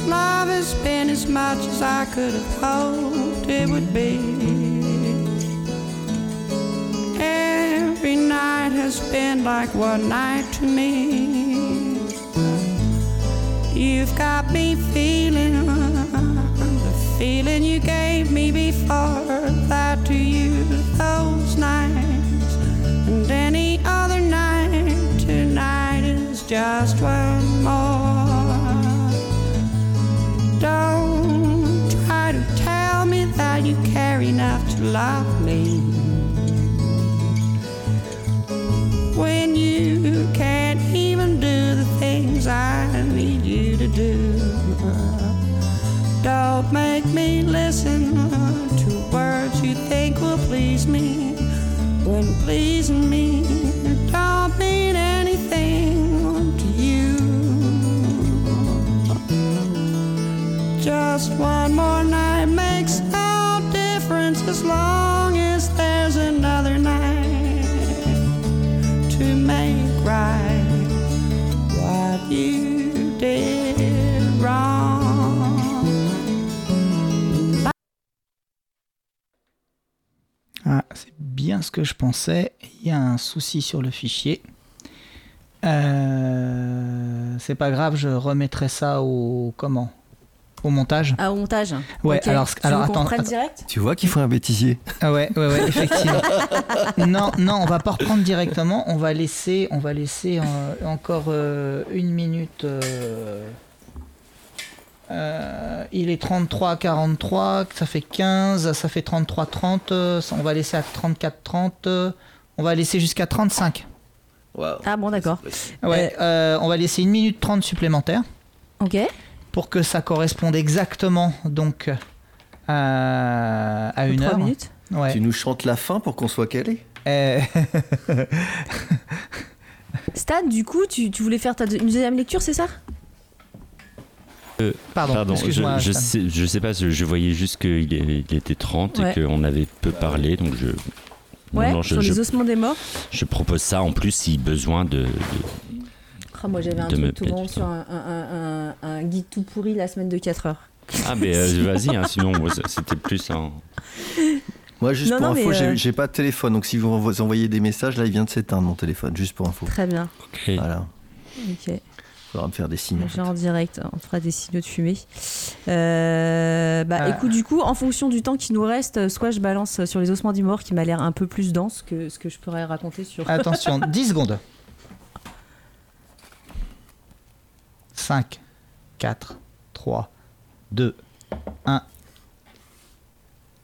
love has been as much as I could have hoped it would be. Night has been like one night to me. You've got me feeling the feeling you gave me before that to you those nights and any other night tonight is just one more. Don't try to tell me that you care enough to love me. when you can't even do the things I need you to do. Don't make me listen to words you think will please me when pleasing me don't mean anything to you. Just one more night makes no difference as long. Ah, c'est bien ce que je pensais. Il y a un souci sur le fichier. Euh, c'est pas grave, je remettrai ça au comment Au montage. Ah, au montage. Ouais, Ok. alors, Tu alors attends. direct? Tu vois qu'il faut un bêtisier? Ah ouais, ouais, ouais, effectivement. non, non, on va pas reprendre directement. On va laisser, on va laisser euh, encore euh, une minute. euh, euh, il est 33 43, ça fait 15, ça fait 33 30. euh, on va laisser à 34 30. euh, on va laisser jusqu'à 35. Ah bon, d'accord. Ouais, euh, on va laisser une minute 30 supplémentaire Ok. Pour que ça corresponde exactement donc à, à une Trois heure. minutes. Ouais. Tu nous chantes la fin pour qu'on soit calé Euh, Stan, du coup, tu, tu voulais faire ta deux- une deuxième lecture, c'est ça? Pardon, Pardon, je, excuse-moi. je sais, je sais pas, je, je voyais juste qu'il il était 30 Ouais. et qu'on avait peu parlé, donc je. Ouais, non, je, sur les je- ossements des morts. je propose ça en plus si besoin de. de- Ah, moi, j'avais un truc tout bon sur un, un- un- un- un guide tout pourri la semaine de 4 heures. Ah, mais euh, vas-y, hein, sinon c'était plus en. Moi, juste Non, pour non, info, euh, j'ai pas de téléphone, donc si vous vous envoyez des messages, là, il vient de s'éteindre mon téléphone, juste pour info. Très bien. Ok. Voilà, Ok. faudra me faire des signes. Genre en direct, on fera des signaux de fumée. Euh, bah Ah. écoute, du coup, en fonction du temps qui nous reste, soit je balance sur les ossements du mort qui m'a l'air un peu plus dense que ce que je pourrais raconter sur. Attention, 10 secondes. 5, 4, 3, 2, 1.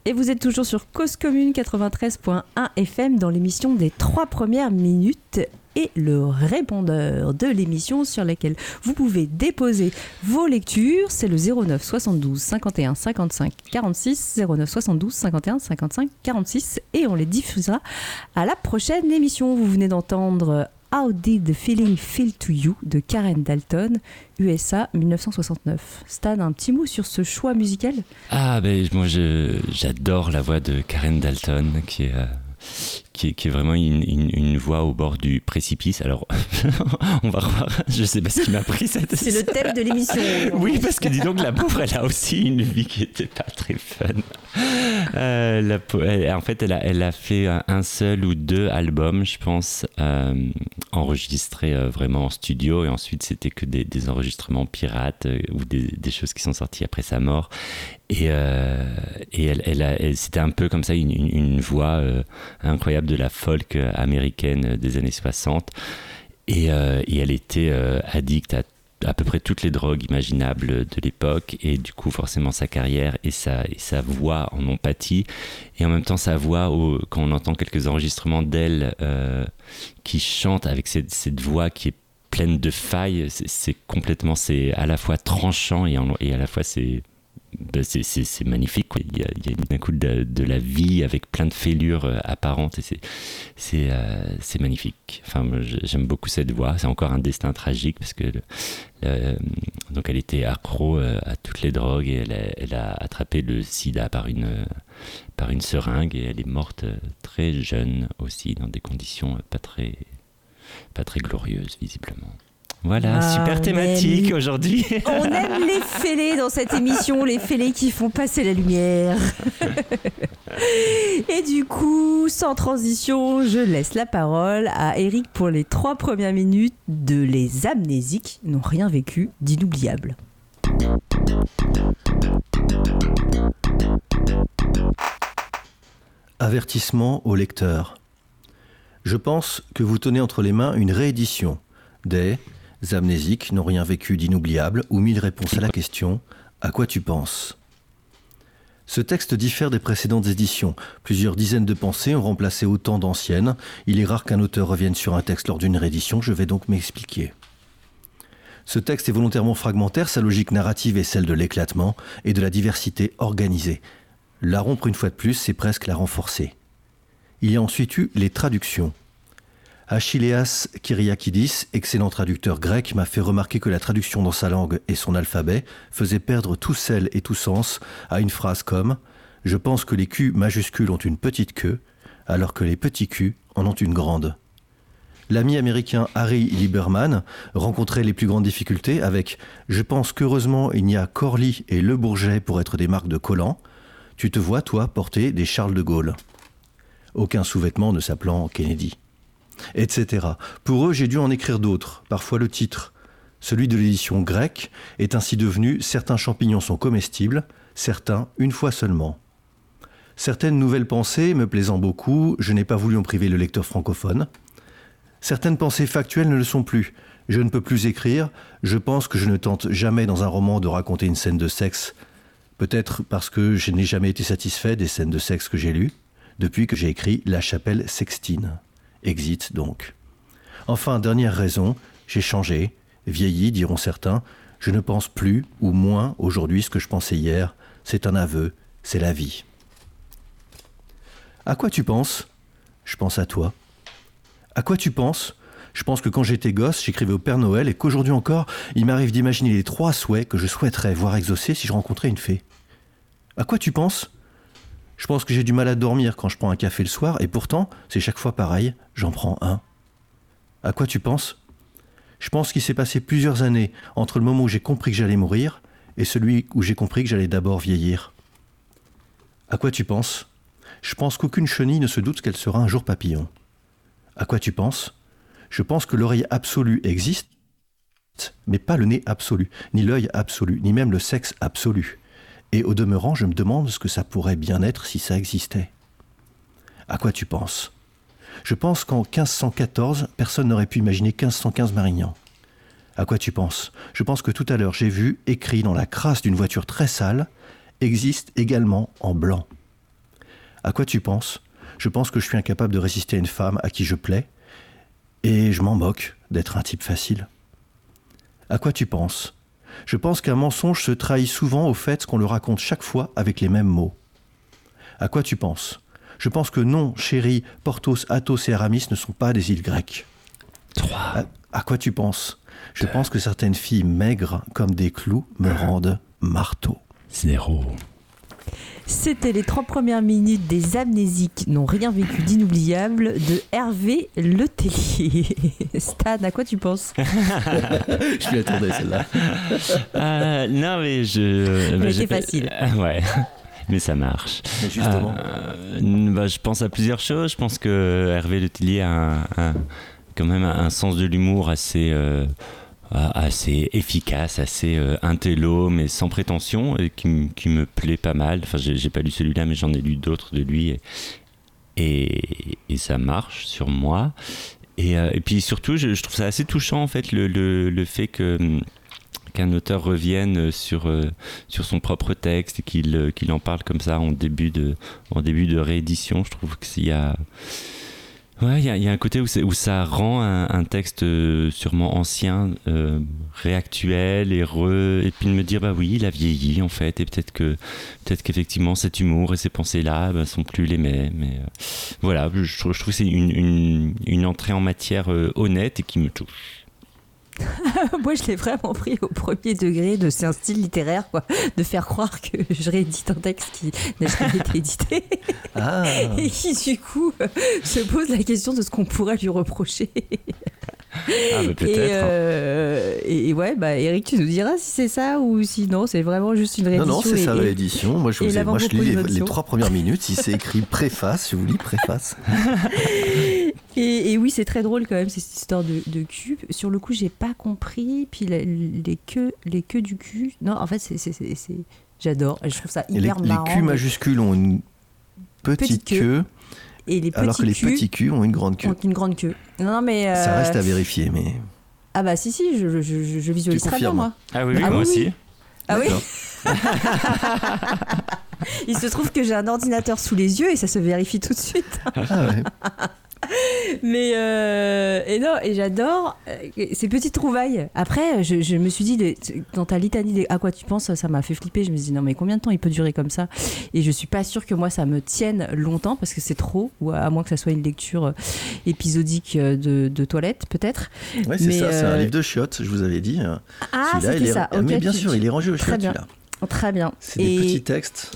Et vous êtes toujours sur Cause Commune 93.1 FM dans l'émission des trois premières minutes et le répondeur de l'émission sur laquelle vous pouvez déposer vos lectures, c'est le 09 72 51 55 46 09 72 51 55 46 et on les diffusera à la prochaine émission. Vous venez d'entendre How Did the Feeling Feel to You de Karen Dalton, USA 1969. Stan, un petit mot sur ce choix musical? Ah, ben moi j'adore la voix de Karen Dalton qui est. euh, Qui est, qui est vraiment une, une- une voix au bord du précipice. Alors, on va revoir. Je sais pas ce qui m'a pris cette. C'est le thème de l'émission. Oui, parce que dis donc, la pauvre, elle a aussi une vie qui était pas très fun. Euh, la pau- elle- en fait, elle a, elle a fait un, un seul ou deux albums, je pense, euh, enregistrés euh, vraiment en studio, et ensuite c'était que des, des enregistrements pirates ou des, des choses qui sont sorties après sa mort. Et, euh, et elle, elle a- elle- c'était un peu comme ça une, une- une voix euh, incroyable de la folk américaine des années 60. Et, euh, et elle était euh, addicte à à peu près toutes les drogues imaginables de l'époque et du coup forcément sa carrière et sa, sa voix en ont pâti et en même temps sa voix quand on entend quelques enregistrements d'elle euh, qui chante avec cette, cette voix qui est pleine de failles c'est- complètement c'est à la fois tranchant et à la fois c'est ben, c'est- magnifique il y a, d'un coup de, la vie avec plein de fêlures euh, apparentes et c'est euh, magnifique. Enfin j'aime beaucoup cette voix. C'est encore un destin tragique parce que le- euh, donc elle était accro à toutes les drogues et elle a, elle a attrapé le sida par une, par une seringue et elle est morte très jeune aussi dans des conditions pas très, pas très glorieuses visiblement. Voilà, Ah, super thématique aujourd'hui. On aime les fêlés dans cette émission, les fêlés qui font passer la lumière. Et du coup, sans transition, je laisse la parole à Eric pour les trois premières minutes de Les amnésiques n'ont rien vécu d'inoubliable. Avertissement au lecteur. Je pense que vous tenez entre les mains une réédition des Amnésiques n'ont rien vécu d'inoubliable ou mille réponses à la question À quoi tu penses? Ce texte diffère des précédentes éditions. Plusieurs dizaines de pensées ont remplacé autant d'anciennes. Il est rare qu'un auteur revienne sur un texte lors d'une réédition, je vais donc m'expliquer. Ce texte est volontairement fragmentaire, sa logique narrative est celle de l'éclatement et de la diversité organisée. La rompre une fois de plus, c'est presque la renforcer. Il y a ensuite eu les traductions. Achilleas Kyriakidis, excellent traducteur grec, m'a fait remarquer que la traduction dans sa langue et son alphabet faisait perdre tout sel et tout sens à une phrase comme Je pense que les Q majuscules ont une petite queue, alors que les petits Q en ont une grande. L'ami américain Harry Lieberman rencontrait les plus grandes difficultés avec Je pense qu'heureusement il n'y a Corly et Le Bourget pour être des marques de collants. Tu te vois, toi, porter des Charles de Gaulle. Aucun sous-vêtement ne s'appelant Kennedy. Etc. Pour eux, j'ai dû en écrire d'autres, parfois le titre. Celui de l'édition grecque est ainsi devenu Certains champignons sont comestibles, certains une fois seulement. Certaines nouvelles pensées me plaisant beaucoup, je n'ai pas voulu en priver le lecteur francophone. Certaines pensées factuelles ne le sont plus. Je ne peux plus écrire, je pense que je ne tente jamais dans un roman de raconter une scène de sexe. Peut-être parce que je n'ai jamais été satisfait des scènes de sexe que j'ai lues, depuis que j'ai écrit La chapelle sextine. Exit donc. Enfin, dernière raison, j'ai changé, vieilli, diront certains. Je ne pense plus ou moins aujourd'hui ce que je pensais hier. C'est un aveu, c'est la vie. À quoi tu penses? Je pense à toi. À quoi tu penses? Je pense que quand j'étais gosse, j'écrivais au Père Noël et qu'aujourd'hui encore, il m'arrive d'imaginer les trois souhaits que je souhaiterais voir exaucés si je rencontrais une fée. À quoi tu penses? Je pense que j'ai du mal à dormir quand je prends un café le soir et pourtant, c'est chaque fois pareil, j'en prends un. À quoi tu penses? Je pense qu'il s'est passé plusieurs années entre le moment où j'ai compris que j'allais mourir et celui où j'ai compris que j'allais d'abord vieillir. À quoi tu penses? Je pense qu'aucune chenille ne se doute qu'elle sera un jour papillon. À quoi tu penses? Je pense que l'oreille absolue existe, mais pas le nez absolu, ni l'œil absolu, ni même le sexe absolu. Et au demeurant, je me demande ce que ça pourrait bien être si ça existait. À quoi tu penses? Je pense qu'en 1514, personne n'aurait pu imaginer 1515 Marignan. À quoi tu penses? Je pense que tout à l'heure, j'ai vu, écrit dans la crasse d'une voiture très sale, existe également en blanc. À quoi tu penses? Je pense que je suis incapable de résister à une femme à qui je plais, et je m'en moque d'être un type facile. À quoi tu penses? Je pense qu'un mensonge se trahit souvent au fait qu'on le raconte chaque fois avec les mêmes mots. À quoi tu penses? Je pense que non, chérie, Portos, Athos et Aramis ne sont pas des îles grecques. À, à quoi tu penses? Je pense que certaines filles maigres comme des clous me rendent marteau. Zéro. C'était les trois premières minutes des amnésiques n'ont rien vécu d'inoubliable de Hervé Letellier. Stan, à quoi tu penses? Je m'y attendais celle-là. Euh, non, mais je. Mais bah, c'est j'ai- facile. Euh, ouais. Mais ça marche. Mais justement. Euh, bah, je pense à plusieurs choses. Je pense que Hervé Letellier a un, un- quand même un sens de l'humour assez, euh, assez efficace, assez euh, intello, mais sans prétention, et qui, me plaît pas mal. Enfin, j'ai pas lu celui-là, mais j'en ai lu d'autres de lui. Et, ça marche sur moi. Et, euh, puis surtout, je, trouve ça assez touchant, en fait, le, fait que hum, qu'un auteur revienne sur, euh, sur son propre texte et qu'il euh, en parle comme ça en début de, en début de réédition. Je trouve qu'il y a... Ouais, il y, y a un côté où, où ça rend un, un texte euh, sûrement ancien, euh, réactuel et et puis de me dire bah oui, il a vieilli en fait, et peut-être que peut-être qu'effectivement cet humour et ces pensées-là bah, sont plus les mêmes. Mais euh, voilà, je je trouve que c'est une, une, une entrée en matière euh, honnête et qui me touche. Moi, je l'ai vraiment pris au premier degré de c'est un style littéraire, quoi, de faire croire que je réédite un texte qui n'a jamais été édité Ah, et qui, du coup, euh, se pose la question de ce qu'on pourrait lui reprocher. Ah bah Et, hein. euh, et, et ouais, bah Eric, tu nous diras si c'est ça ou sinon c'est vraiment juste une non, réédition. non, c'est et- sa et- réédition. Moi, je, vous ai- moi, je lis les, les trois premières minutes. Si c'est écrit préface, je vous lis préface. Et, et oui, c'est très drôle quand même, cette histoire de, de cul. Sur le coup, j'ai pas compris. Puis la- les queues, les queues du cul. Non, en fait, c'est, c'est, c'est- c'est- j'adore. Je trouve ça les, hyper les marrant. Q majuscules ont une petite, Petite queue. queue, et les petits alors que les culs petits Q ont une grande queue. ont une grande queue. Non, non, mais. Ça euh, reste à vérifier, mais. Ah bah si, si, je, je, je- je visualise très bien, confirmes moi. Ah oui, oui, Ah moi oui, aussi. Ah oui. Il se trouve que j'ai un ordinateur sous les yeux et ça se vérifie tout de suite. Ah ouais. Mais euh, et non, et j'adore euh, ces petites trouvailles. Après, je, je me suis dit, de- dans ta litanie des à quoi tu penses, ça m'a fait flipper. Je me suis dit, non, mais combien de temps il peut durer comme ça? Et je suis pas sûre que moi, ça me tienne longtemps parce que c'est trop, ou à moins que ça soit une lecture euh, épisodique de, de toilette, peut-être. Ouais, c'est ça, c'est un livre de chiottes, je vous avais dit. Ah, Celui-là, il c'était est- ça. Mais bien tu- sûr, tu- il est rangé au Très chiottes, celui-là. Très bien. C'est des Et- petits textes.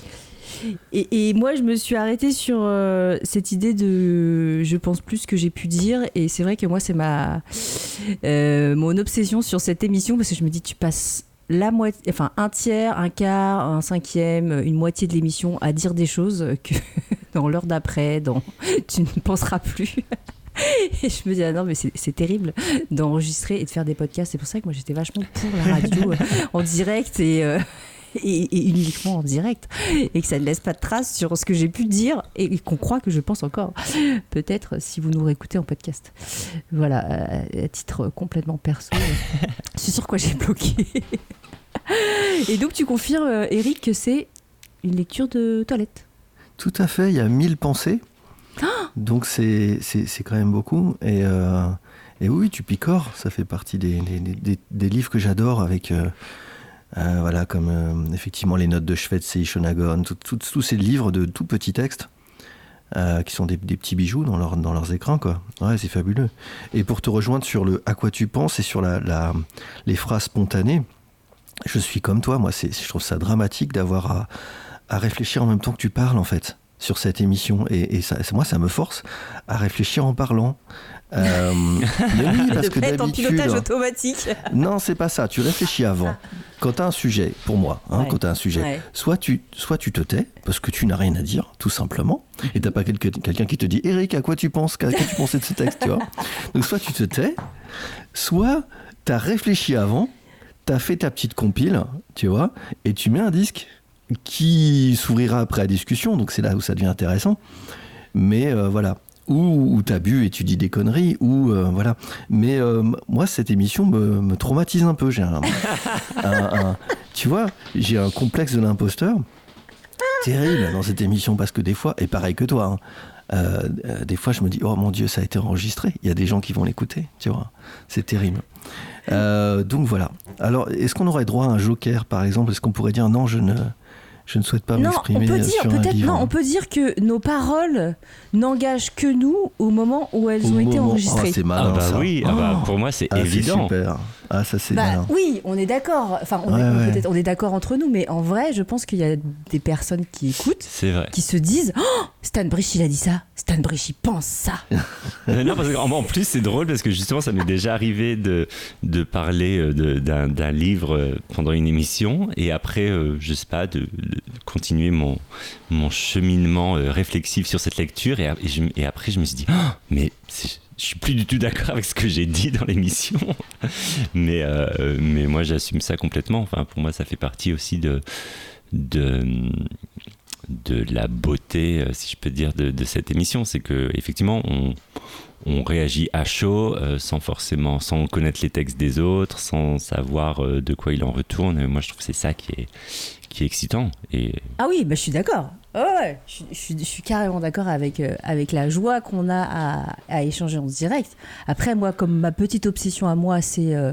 Et, et moi, je me suis arrêtée sur euh, cette idée de je pense plus que j'ai pu dire. Et c'est vrai que moi, c'est ma euh, mon obsession sur cette émission parce que je me dis, tu passes la moitié, enfin un tiers, un quart, un cinquième, une moitié de l'émission à dire des choses que dans l'heure d'après, dans tu ne penseras plus. Et je me dis, ah non, mais c'est terrible d'enregistrer et de faire des podcasts. C'est pour ça que moi, j'étais vachement pour la radio en direct et, euh, et, et uniquement en direct. Et que ça ne laisse pas de traces sur ce que j'ai pu dire et qu'on croit que je pense encore. Peut-être si vous nous réécoutez en podcast. Voilà, euh, à titre complètement perso. c'est sur quoi j'ai bloqué. et donc, tu confirmes, euh, Eric, que c'est une lecture de toilette. Tout à fait, il y a 1000 pensées. Donc c'est c'est- c'est quand même beaucoup. Et, euh, et oui, tu picores, ça fait partie des, des- des- des livres que j'adore avec... euh, euh, voilà, comme euh, effectivement les notes de Schweitzer, Shonagon, tout- tout- tous ces livres de tout petits textes euh, qui sont des, petits bijoux dans, dans leurs écrans, quoi. Ouais, c'est fabuleux. Et pour te rejoindre sur le à quoi tu penses? et sur la, la- les phrases spontanées, je suis comme toi, moi, c'est, je trouve ça dramatique d'avoir à, à réfléchir en même temps que tu parles, en fait, sur cette émission. Et, et ça, moi, ça me force à réfléchir en parlant. Euh, mais oui, parce que être en pilotage automatique. Non, c'est pas ça. Tu réfléchis avant. Quand tu as un sujet, pour moi, hein, Ouais. quand tu as un sujet, Ouais. soit, tu, soit tu te tais, parce que tu n'as rien à dire, tout simplement, et t'as pas quelqu'un qui te dit Eric, à quoi tu penses? Qu'as- Qu'as-tu pensé de ce texte tu vois? Donc, soit tu te tais, soit tu as réfléchi avant, tu as fait ta petite compile, tu vois, et tu mets un disque qui s'ouvrira après la discussion, donc c'est là où ça devient intéressant. Mais euh, voilà. Ou, t'as bu et tu dis des conneries, ou euh, voilà. Mais euh, moi, cette émission me, me traumatise un peu. J'ai un, un- un- tu vois, j'ai un complexe de l'imposteur terrible dans cette émission parce que des fois, et pareil que toi, hein, euh, des fois je me dis oh mon Dieu, ça a été enregistré. Il y a des gens qui vont l'écouter, tu vois. C'est terrible. Donc voilà. Alors, est-ce qu'on aurait droit à un joker, par exemple? Est-ce qu'on pourrait dire non, je ne, je ne souhaite pas Non, on m'exprimer peut dire sur un peut-être livre non, on peut dire que nos paroles n'engagent que nous au moment où elles Au ont été moment- enregistrées. Oh, c'est Ah malin, bah ça. oui, ah bah, Oh. pour moi c'est Ah, c'est évident. super. Ah, ça c'est Bah oui, on est d'accord. Enfin, on, Ouais, est, ouais. peut-être- on est d'accord entre nous, mais en vrai, je pense qu'il y a des personnes qui écoutent, C'est vrai. qui se disent oh, Stan Brich, il a dit ça. Stan Brich, il pense ça. Euh, non, parce qu'en en plus, c'est drôle parce que justement, ça m'est déjà arrivé de, de parler euh, de- d'un livre euh, pendant une émission et après, euh, je sais pas, de, de continuer mon, mon cheminement euh, réflexif sur cette lecture. Et, et je- et après, je me suis dit, Ah, mais c'est- je suis plus du tout d'accord avec ce que j'ai dit dans l'émission. mais, euh, mais moi, j'assume ça complètement. Enfin, pour moi, ça fait partie aussi de. de de la beauté, euh, si je peux dire, de, cette émission. C'est que effectivement, on, on réagit à chaud, euh, sans forcément, sans connaître les textes des autres, sans savoir de quoi il en retourne. Et moi, je trouve que c'est ça qui est, qui est excitant. Et Ah oui, bah, je suis d'accord. Ouais, ouais, je, suis- je suis- je suis carrément d'accord avec, euh, avec la joie qu'on a à, à échanger en direct. Après, moi, comme ma petite obsession à moi, c'est euh,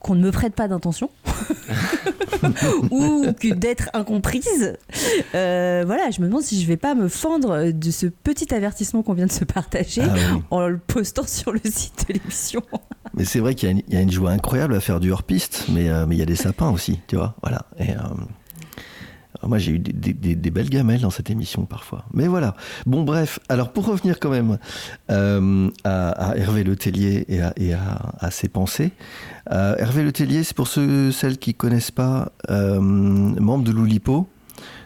qu'on ne me prête pas d'intention ou que d'être incomprise. euh, voilà, je me demande si je vais pas me fendre de ce petit avertissement qu'on vient de se partager Ah oui. en le postant sur le site de l'émission. Mais c'est vrai qu'il y, a une- il y a une joie incroyable à faire du hors-piste, mais mais il y a des sapins aussi, tu vois. Voilà. Et, euh, moi, j'ai eu des, des- des- des belles gamelles dans cette émission parfois. Mais voilà. Bon, bref. Alors, pour revenir quand même euh, à, à Hervé Le Tellier et à, et à- à ses pensées, euh, Hervé Le Tellier, c'est pour ceux, celles qui connaissent pas, euh, membre de l'Oulipo.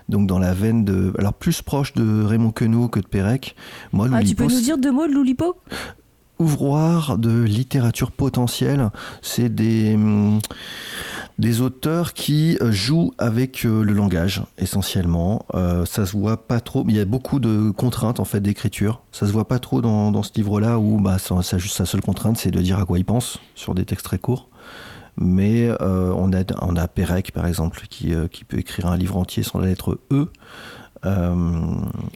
Donc dans la veine de, alors plus proche de Raymond Queneau que de Pérec. Moi, Ah, tu peux nous dire deux mots de Loulipo? Ouvroir de littérature potentielle. C'est des, hum, des auteurs qui euh, jouent avec euh, le langage, essentiellement. Euh, ça se voit pas trop. Il y a beaucoup de contraintes, en fait, d'écriture. Ça se voit pas trop dans, ce livre-là où bah, ça, juste sa seule contrainte, c'est de dire à quoi il pense sur des textes très courts. Mais on, a, on par exemple, qui peut écrire un livre entier sans la lettre E. Euh,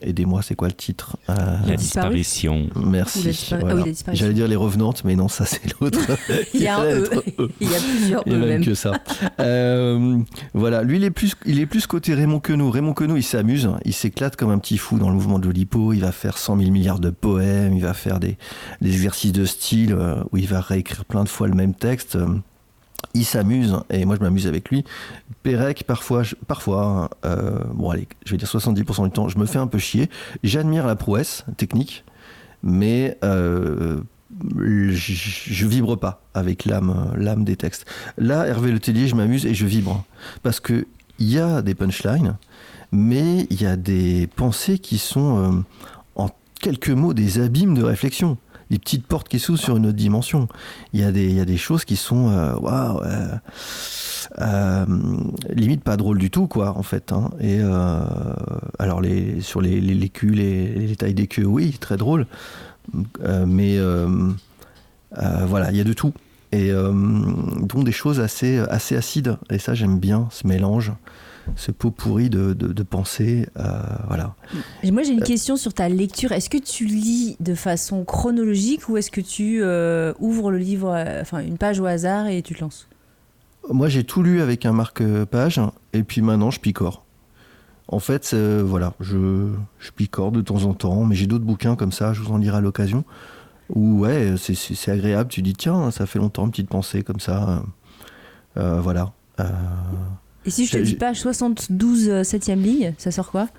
Aidez-moi, c'est quoi le titre Euh, la disparition. Merci. Ou la dispari- ah Voilà. oui, la disparition. J'allais dire les revenantes, mais non, ça c'est l'autre. Il y a un E. E. Il y a plusieurs Il y a E même même. que ça. Euh, voilà, lui il est plus, il est plus côté Raymond Queneau. Raymond Queneau, il s'amuse, il s'éclate comme un petit fou dans le mouvement de l'Olipo. Il va faire 100 000 milliards de poèmes, il va faire des, des exercices de style euh, où il va réécrire plein de fois le même texte. Il s'amuse et moi je m'amuse avec lui. Pérec, parfois, je- parfois, euh, bon allez, je vais dire 70% du temps, je me fais un peu chier. J'admire la prouesse technique, mais euh, je, vibre pas avec l'âme, l'âme des textes. Là, Hervé Letellier, je m'amuse et je vibre parce que il y a des punchlines, mais il y a des pensées qui sont euh, en quelques mots des abîmes de réflexion. Des petites portes qui s'ouvrent sur une autre dimension. Il y a des, il y a des choses qui sont euh, euh, euh, limite pas drôles du tout, quoi, en fait. hein. Et alors, sur les, les, culs, les, les tailles des queues, oui, très drôle. Mais voilà, il y a de tout. Et dont des choses assez, assez acides. Et ça, j'aime bien ce mélange, ce pot pourri de, de, de pensées. euh, voilà. Et moi, j'ai une question sur ta lecture. Est-ce que tu lis de façon chronologique ou est-ce que tu euh, ouvres le livre, euh, enfin une page au hasard et tu te lances? Moi, j'ai tout lu avec un marque-page, et puis maintenant, je picore. En fait, euh, voilà, je, je picore de temps en temps, mais j'ai d'autres bouquins comme ça, je vous en lirai à l'occasion, où, ouais, c'est- agréable, tu dis, tiens, ça fait longtemps, une petite pensée comme ça. Voilà. Euh, Et si je te dis page 72, 7ème ligne, ça sort quoi?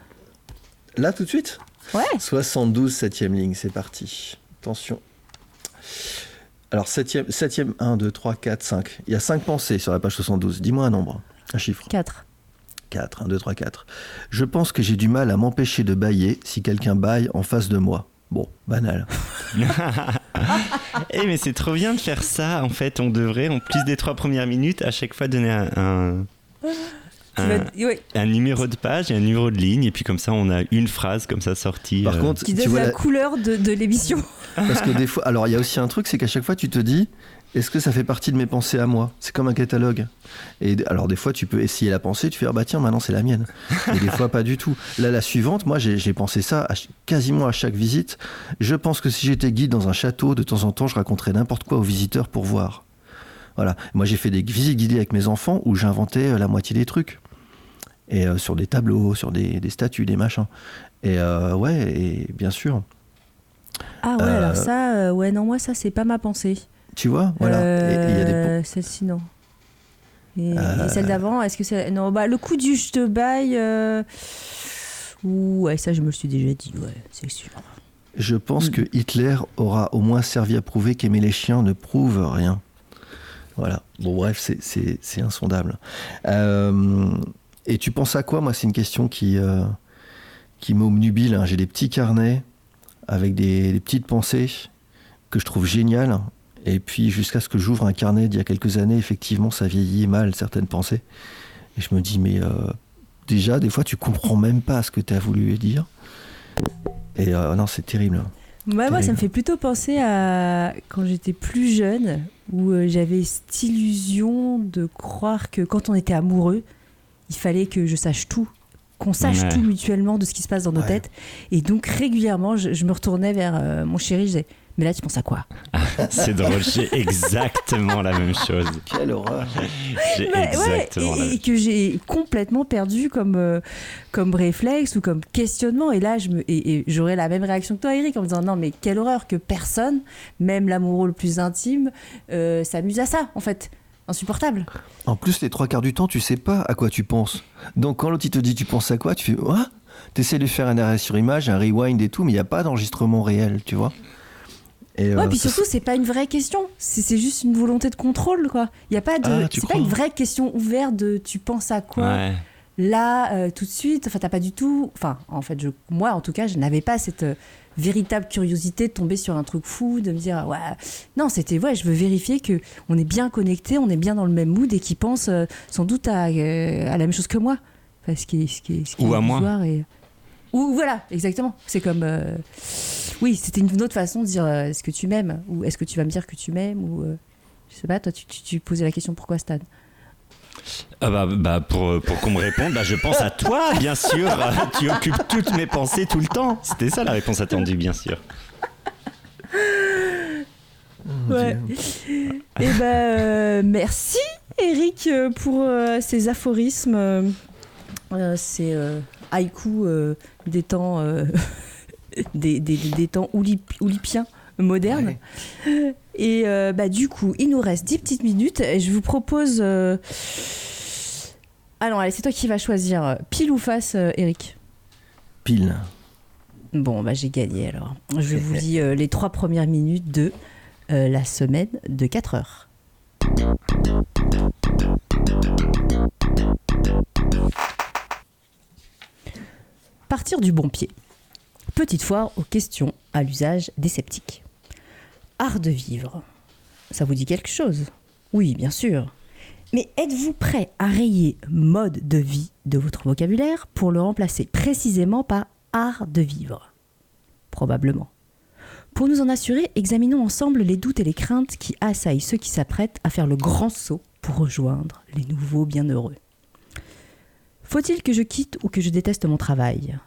Là, tout de suite? Ouais 72, 7ème ligne, c'est parti. Attention. Alors, 7ème, 7ème, 1, 2, 3, 4, 5. Il y a 5 pensées sur la page 72. Dis-moi un nombre, un chiffre. 4. 4, 1, 2, 3, 4. Je pense que j'ai du mal à m'empêcher de bailler si quelqu'un baille en face de moi. Bon, banal. Eh mais c'est trop bien de faire ça. En fait, on devrait, en plus des trois premières minutes, à chaque fois donner un, un, un- Ouais, un numéro de page et un numéro de ligne. Et puis comme ça, on a une phrase comme ça sortie. Par euh, contre, qui donne la la- couleur de, de l'émission. parce que des fois, alors il y a aussi un truc, c'est qu'à chaque fois tu te dis, est-ce que ça fait partie de mes pensées à moi? C'est comme un catalogue. Et alors des fois, tu peux essayer la pensée, tu fais ah bah tiens, maintenant c'est la mienne. Et des fois pas du tout. Là, la suivante, moi j'ai pensé ça à quasiment à chaque visite. Je pense que si j'étais guide dans un château, de temps en temps, je raconterais n'importe quoi aux visiteurs pour voir. Voilà. Moi, j'ai fait des visites guidées avec mes enfants où j'inventais euh, la moitié des trucs. Et euh, sur des tableaux, sur des, des statues, des machins. Et euh, ouais, et bien sûr. Ah ouais, alors ça, euh, ouais, non, moi ça, c'est pas ma pensée. Tu vois, voilà. Et- et il y a des Celle-ci, non. Et, et celle d'avant, est-ce que c'est. Non, bah le coup du je te baille. Ouh, ouais, ça, je me le suis déjà dit, ouais, c'est sûr. Je pense Mm. que Hitler aura au moins servi à prouver qu'aimer les chiens ne prouve rien. Voilà. Bon, bref, c'est insondable. Euh, et tu penses à quoi Moi, c'est une question qui, euh, qui m'obnubile. hein. J'ai des petits carnets avec des, des petites pensées que je trouve géniales. Et puis, jusqu'à ce que j'ouvre un carnet d'il y a quelques années, effectivement, ça vieillit mal, certaines pensées. Et je me dis, mais euh, déjà, des fois, tu comprends même pas ce que tu as voulu dire. Et euh, non, c'est terrible. Ouais, moi, ça me fait plutôt penser à quand j'étais plus jeune, où euh, j'avais cette illusion de croire que quand on était amoureux, il fallait que je sache tout, qu'on sache Ouais. tout mutuellement de ce qui se passe dans nos Ouais. têtes. Et donc, régulièrement, je, je me retournais vers euh, mon chéri, je disais, mais là, tu penses à quoi? C'est drôle, j'ai exactement la même chose. Quelle horreur J'ai Ouais, ouais, exactement la et, même et que j'ai complètement perdu comme, euh, comme réflexe ou comme questionnement. Et là, je me, et, et j'aurais la même réaction que toi, Eric, en me disant non, mais quelle horreur que personne, même l'amoureux le plus intime, euh, s'amuse à ça, en fait. Insupportable. En plus, les trois quarts du temps, tu sais pas à quoi tu penses. Donc quand l'autre il te dit tu penses à quoi, tu fais quoi T'essaies de faire un arrêt sur image, un rewind et tout, mais il n'y a pas d'enregistrement réel, tu vois. Et, Ouais, euh, puis surtout, c'est pas une vraie question. C'est c'est juste une volonté de contrôle, quoi. Il y a pas de. Ah, tu c'est pas une vraie question ouverte de tu penses à quoi Ouais. là euh, tout de suite enfin t'as pas du tout enfin en fait je moi en tout cas je n'avais pas cette euh, véritable curiosité de tomber sur un truc fou de me dire ouais. Non c'était ouais je veux vérifier que on est bien connecté on est bien dans le même mood et qu'ils pensent euh, sans doute à, euh, à la même chose que moi. Enfin, ce qui est, ce qui est, ce qui Ou est à moi. et ou voilà exactement. C'est comme euh, oui c'était une autre façon de dire est-ce que tu m'aimes ou est-ce que tu vas me dire que tu m'aimes ou je sais pas toi tu, tu, tu posais la question pourquoi Stan? Ah bah, bah, pour, pour qu'on me réponde, bah je pense à toi, bien sûr. tu occupes toutes mes pensées tout le temps. C'était ça la réponse attendue, bien sûr. Ouais. Dieu. Eh ben, euh, merci Eric euh, pour euh, ces aphorismes, euh, euh, ces euh, haïkus euh, des temps, euh, des, des- des temps oulip- modernes. Et euh, bah, du coup, il nous reste 10 petites minutes. Et je vous propose. euh, Alors, allez, c'est toi qui vas choisir. Pile ou face, euh, Eric? Pile. Bon, bah, j'ai gagné alors. Je vous lis euh, les trois premières minutes de euh, la semaine de 4 heures. Partir du bon pied. Petite foire aux questions à l'usage des sceptiques. Art de vivre. Ça vous dit quelque chose? Oui, bien sûr. Mais êtes-vous prêt à rayer mode de vie de votre vocabulaire pour le remplacer précisément par art de vivre? Probablement. Pour nous en assurer, examinons ensemble les doutes et les craintes qui assaillent ceux qui s'apprêtent à faire le grand saut pour rejoindre les nouveaux bienheureux. Faut-il que je quitte ou que je déteste mon travail?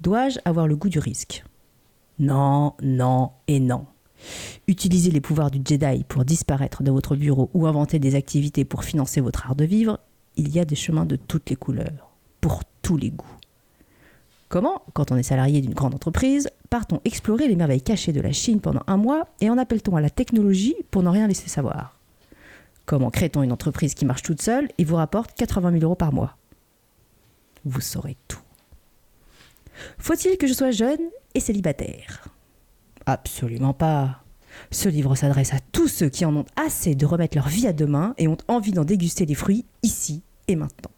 Dois-je avoir le goût du risque? Non, non et non. Utiliser les pouvoirs du Jedi pour disparaître de votre bureau ou inventer des activités pour financer votre art de vivre, il y a des chemins de toutes les couleurs, pour tous les goûts. Comment, quand on est salarié d'une grande entreprise, part-on explorer les merveilles cachées de la Chine pendant un mois et en appelle-t-on à la technologie pour n'en rien laisser savoir? Comment crée-t-on une entreprise qui marche toute seule et vous rapporte 80 000 euros par mois? Vous saurez tout. Faut-il que je sois jeune et célibataire? Absolument pas. Ce livre s'adresse à tous ceux qui en ont assez de remettre leur vie à demain et ont envie d'en déguster les fruits ici et maintenant.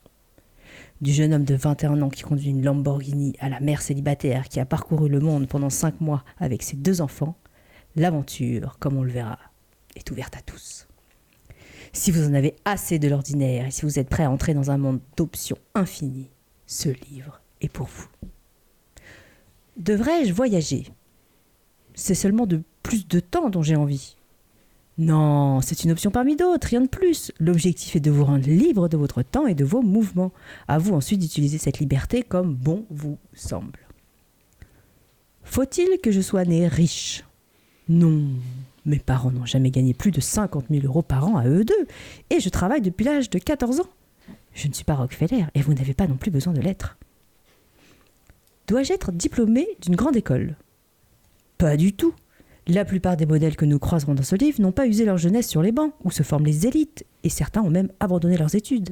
Du jeune homme de 21 ans qui conduit une Lamborghini à la mère célibataire qui a parcouru le monde pendant 5 mois avec ses deux enfants, l'aventure, comme on le verra, est ouverte à tous. Si vous en avez assez de l'ordinaire et si vous êtes prêt à entrer dans un monde d'options infinies, ce livre est pour vous. Devrais-je voyager? C'est seulement de plus de temps dont j'ai envie. Non, c'est une option parmi d'autres, rien de plus. L'objectif est de vous rendre libre de votre temps et de vos mouvements. À vous ensuite d'utiliser cette liberté comme bon vous semble. Faut-il que je sois né riche? Non, mes parents n'ont jamais gagné plus de 50 000 euros par an à eux deux, et je travaille depuis l'âge de 14 ans. Je ne suis pas Rockefeller, et vous n'avez pas non plus besoin de l'être. Dois-je être diplômé d'une grande école? Pas du tout. La plupart des modèles que nous croiserons dans ce livre n'ont pas usé leur jeunesse sur les bancs, où se forment les élites, et certains ont même abandonné leurs études.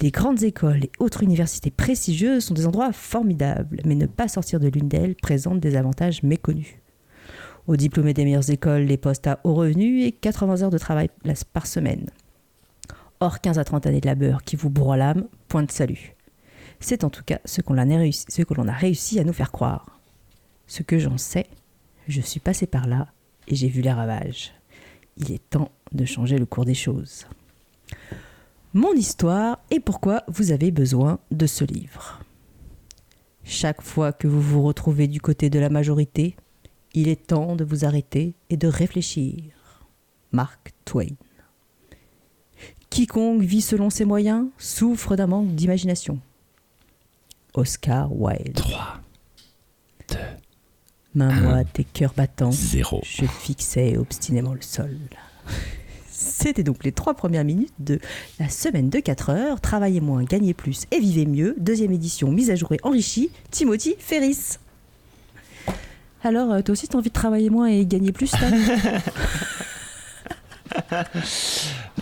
Les grandes écoles et autres universités prestigieuses sont des endroits formidables, mais ne pas sortir de l'une d'elles présente des avantages méconnus. Aux diplômés des meilleures écoles, les postes à haut revenu et 80 heures de travail par semaine. Or 15 à 30 années de labeur qui vous broient l'âme, point de salut. C'est en tout cas ce qu'on ce que l'on a réussi à nous faire croire. Ce que j'en sais, je suis passé par là et j'ai vu les ravages. Il est temps de changer le cours des choses. Mon histoire et pourquoi vous avez besoin de ce livre. Chaque fois que vous vous retrouvez du côté de la majorité, il est temps de vous arrêter et de réfléchir. Mark Twain. Quiconque vit selon ses moyens souffre d'un manque d'imagination. Oscar Wilde. 3, 2, Main Un. moite et cœur battant, 0. je fixais obstinément le sol. C'était donc les trois premières minutes de la semaine de 4 heures. Travaillez moins, gagnez plus et vivez mieux. Deuxième édition, mise à jour et enrichie. Timothy Ferris. Alors, euh, toi aussi, t'as envie de travailler moins et gagner plus, Stan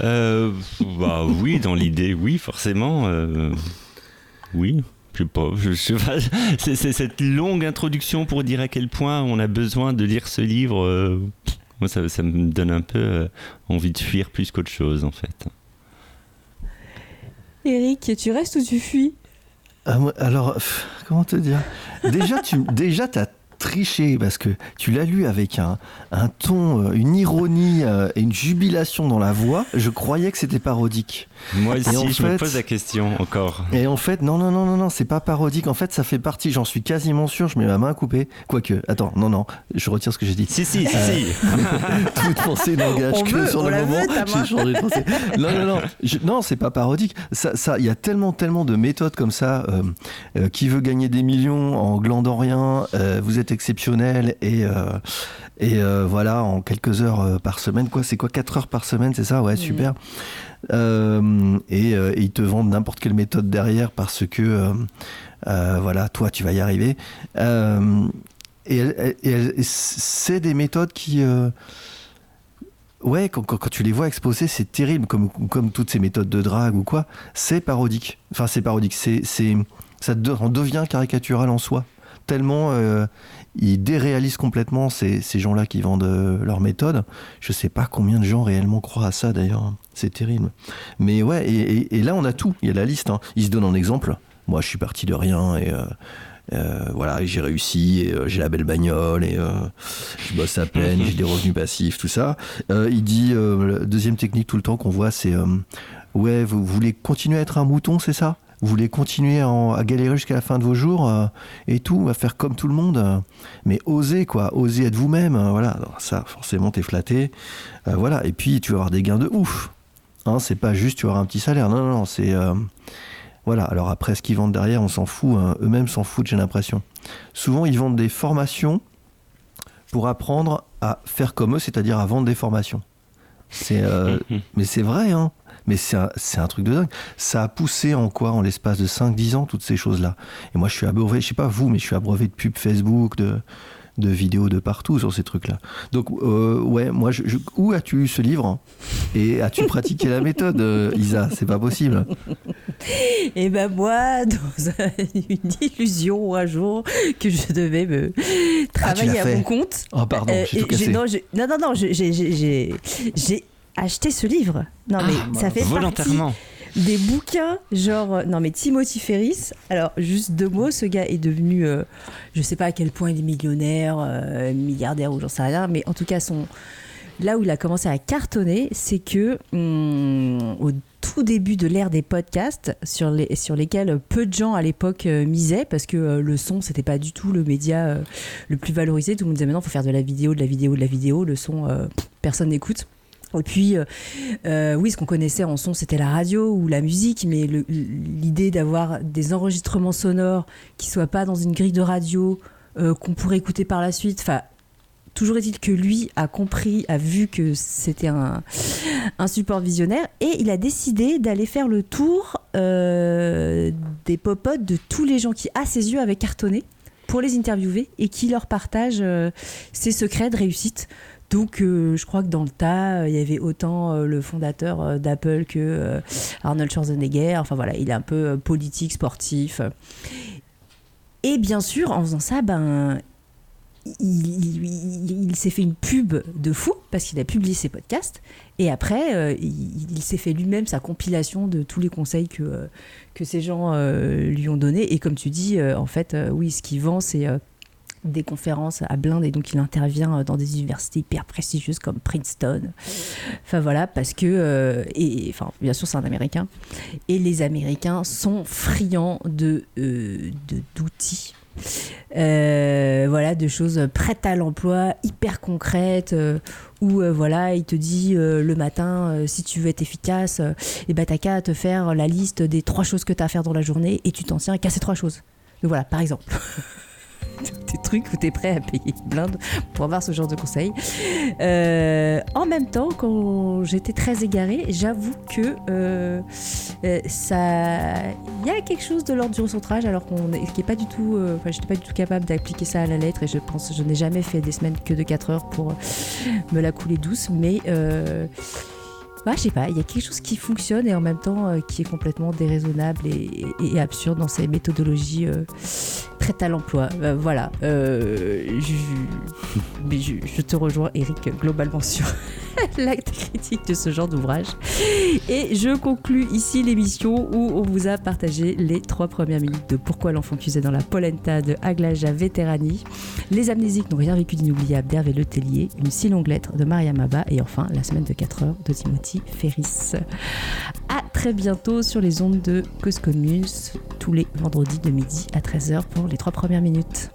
Euh, bah oui, dans l'idée, oui, forcément. euh, oui, je sais pas. Je, sais pas c'est, c'est cette longue introduction pour dire à quel point on a besoin de lire ce livre. euh, moi, ça, ça me donne un peu euh, envie de fuir plus qu'autre chose, en fait. Eric, tu restes ou tu fuis? Ah, moi, alors, pff, comment te dire? Déjà, tu déjà, as triché parce que tu l'as lu avec un, un ton, euh, une ironie euh, et une jubilation dans la voix. Je croyais que c'était parodique. Moi aussi, je me pose la question encore. Et en fait, non, non, non, non, non, c'est pas parodique. En fait, ça fait partie, j'en suis quasiment sûr, je mets ma main coupée. Quoique, attends, non, non, je retire ce que j'ai dit. Si, si, si, Euh, si. Toute pensée n'engage On que veut, sur le moment. J'ai changé de pensée. Non, non, non. Je- non, c'est pas parodique. Ça, ça, il y a tellement, tellement de méthodes comme ça. euh, euh, qui veut gagner des millions en glandant rien euh, Vous êtes exceptionnel et euh, et euh, voilà en quelques heures euh, par semaine. Quoi, c'est quoi 4 heures par semaine, c'est ça? Ouais, super. Euh, et, euh, et ils te vendent n'importe quelle méthode derrière parce que euh, voilà, toi, tu vas y arriver. Et, c'est des méthodes qui, ouais, quand, quand- quand tu les vois exposés, c'est terrible, comme, comme toutes ces méthodes de drague ou quoi. C'est parodique. Enfin, c'est parodique. C'est, c'est, ça de- en devient caricatural en soi. Tellement ils déréalisent complètement ces, ces gens-là qui vendent euh, leur méthode. Je sais pas combien de gens réellement croient à ça d'ailleurs. C'est terrible. Mais ouais, et, là on a tout. Il y a la liste. hein. Ils se donnent en exemple. Moi, je suis parti de rien et. euh, euh, voilà, j'ai réussi, j'ai la belle bagnole, et je bosse à peine, j'ai des revenus passifs, tout ça. Il dit, la deuxième technique tout le temps qu'on voit, c'est Ouais, vous voulez continuer à être un mouton, c'est ça? Vous voulez continuer à, en- à galérer jusqu'à la fin de vos jours euh, et tout, à faire comme tout le monde euh, Mais osez, quoi, osez être vous-même, euh, voilà. Alors ça, forcément, t'es flatté. Euh, voilà, et puis tu vas avoir des gains de ouf. Hein, c'est pas juste tu vas avoir un petit salaire, non, non, non, c'est. euh, voilà, alors après, ce qu'ils vendent derrière, on s'en fout. hein. Eux-mêmes s'en foutent, j'ai l'impression. Souvent, ils vendent des formations pour apprendre à faire comme eux, c'est-à-dire à vendre des formations. C'est, mais c'est vrai, hein. Mais c'est un, truc de dingue. Ça a poussé en quoi En l'espace de 5-10 ans, toutes ces choses-là? Et moi, je suis abreuvé, je sais pas vous, mais je suis abreuvé de pubs Facebook, de, de vidéos de partout sur ces trucs-là. Donc, euh, ouais, moi, je, je- où as-tu eu ce livre Et as-tu pratiqué la méthode, euh, Isa? C'est pas possible. Et ben moi, dans un- une illusion un jour que je devais me travailler l'as à mon compte. Oh, pardon, Euh, tout cassé. non, non, non, j'ai- acheté ce livre. Non, mais Ah, ça fait partie Volontairement. des bouquins, genre. euh, Non, mais Timothy Ferris. Alors, juste deux mots, ce gars est devenu. euh, je sais pas à quel point il est millionnaire, euh, milliardaire ou j'en sais rien, mais en tout cas, son. Là où il a commencé à cartonner, c'est que hum, au tout début de l'ère des podcasts, sur, les, sur lesquels peu de gens à l'époque euh, misaient, parce que euh, le son, c'était pas du tout le média euh, le plus valorisé. Tout le monde disait maintenant, il faut faire de la vidéo, de la vidéo, de la vidéo. Le son, personne n'écoute. Et puis, euh, euh, oui, ce qu'on connaissait en son, c'était la radio ou la musique, mais l'idée d'avoir des enregistrements sonores qui soient pas dans une grille de radio, euh, qu'on pourrait écouter par la suite, enfin, toujours est-il que lui a compris, a vu que c'était un, support visionnaire, et il a décidé d'aller faire le tour euh, des popotes de tous les gens qui, à ses yeux, avaient cartonné pour les interviewer et qui leur partagent ses secrets de réussite. Donc, je crois que dans le tas, euh, il y avait autant euh, le fondateur euh, d'Apple que Arnold Schwarzenegger. Enfin voilà, il est un peu politique, sportif. Et bien sûr, en faisant ça, ben, il, s'est fait une pub de fou parce qu'il a publié ses podcasts. Et après, il, s'est fait lui-même sa compilation de tous les conseils que, que ces gens lui ont donnés. Et comme tu dis, en fait, oui, ce qu'il vend, c'est des conférences à blinde et donc il intervient euh, dans des universités hyper prestigieuses comme Princeton. Enfin voilà, parce que, euh, et enfin, bien sûr, c'est un Américain. Et les Américains sont friands de euh, d'outils. Euh, voilà, de choses prêtes à l'emploi, hyper concrètes, où voilà, il te dit le matin, si tu veux être efficace, et ben t'as qu'à te faire la liste des trois choses que t'as à faire dans la journée et tu t'en tiens qu'à ces trois choses. Donc voilà, par exemple. des trucs où t'es prêt à payer blinde pour avoir ce genre de conseils. Euh, en même temps, quand j'étais très égarée, j'avoue que euh, euh, ça, il y a quelque chose de l'ordre du recentrage, alors qu'on est, qui est pas du tout, euh, enfin, j'étais pas du tout capable d'appliquer ça à la lettre, et je pense, je n'ai jamais fait des semaines que de 4 heures pour me la couler douce, mais je sais pas, il y a quelque chose qui fonctionne et en même temps qui est complètement déraisonnable et, absurde dans ces méthodologies prêtes à l'emploi. Euh, voilà. Euh, je, te rejoins, Eric, globalement sur la critique de ce genre d'ouvrage. Et je conclus ici l'émission où on vous a partagé les trois premières minutes de Pourquoi l'enfant cuisait dans la polenta de Aglaja Veterani, Les amnésiques n'ont rien vécu d'inoubliable d'Hervé Le Tellier, Une si longue lettre de Maria Maba et enfin La semaine de 4 heures de Timothy Ferris. À très bientôt sur les ondes de Cause tous les vendredis de midi à 13h pour les trois premières minutes.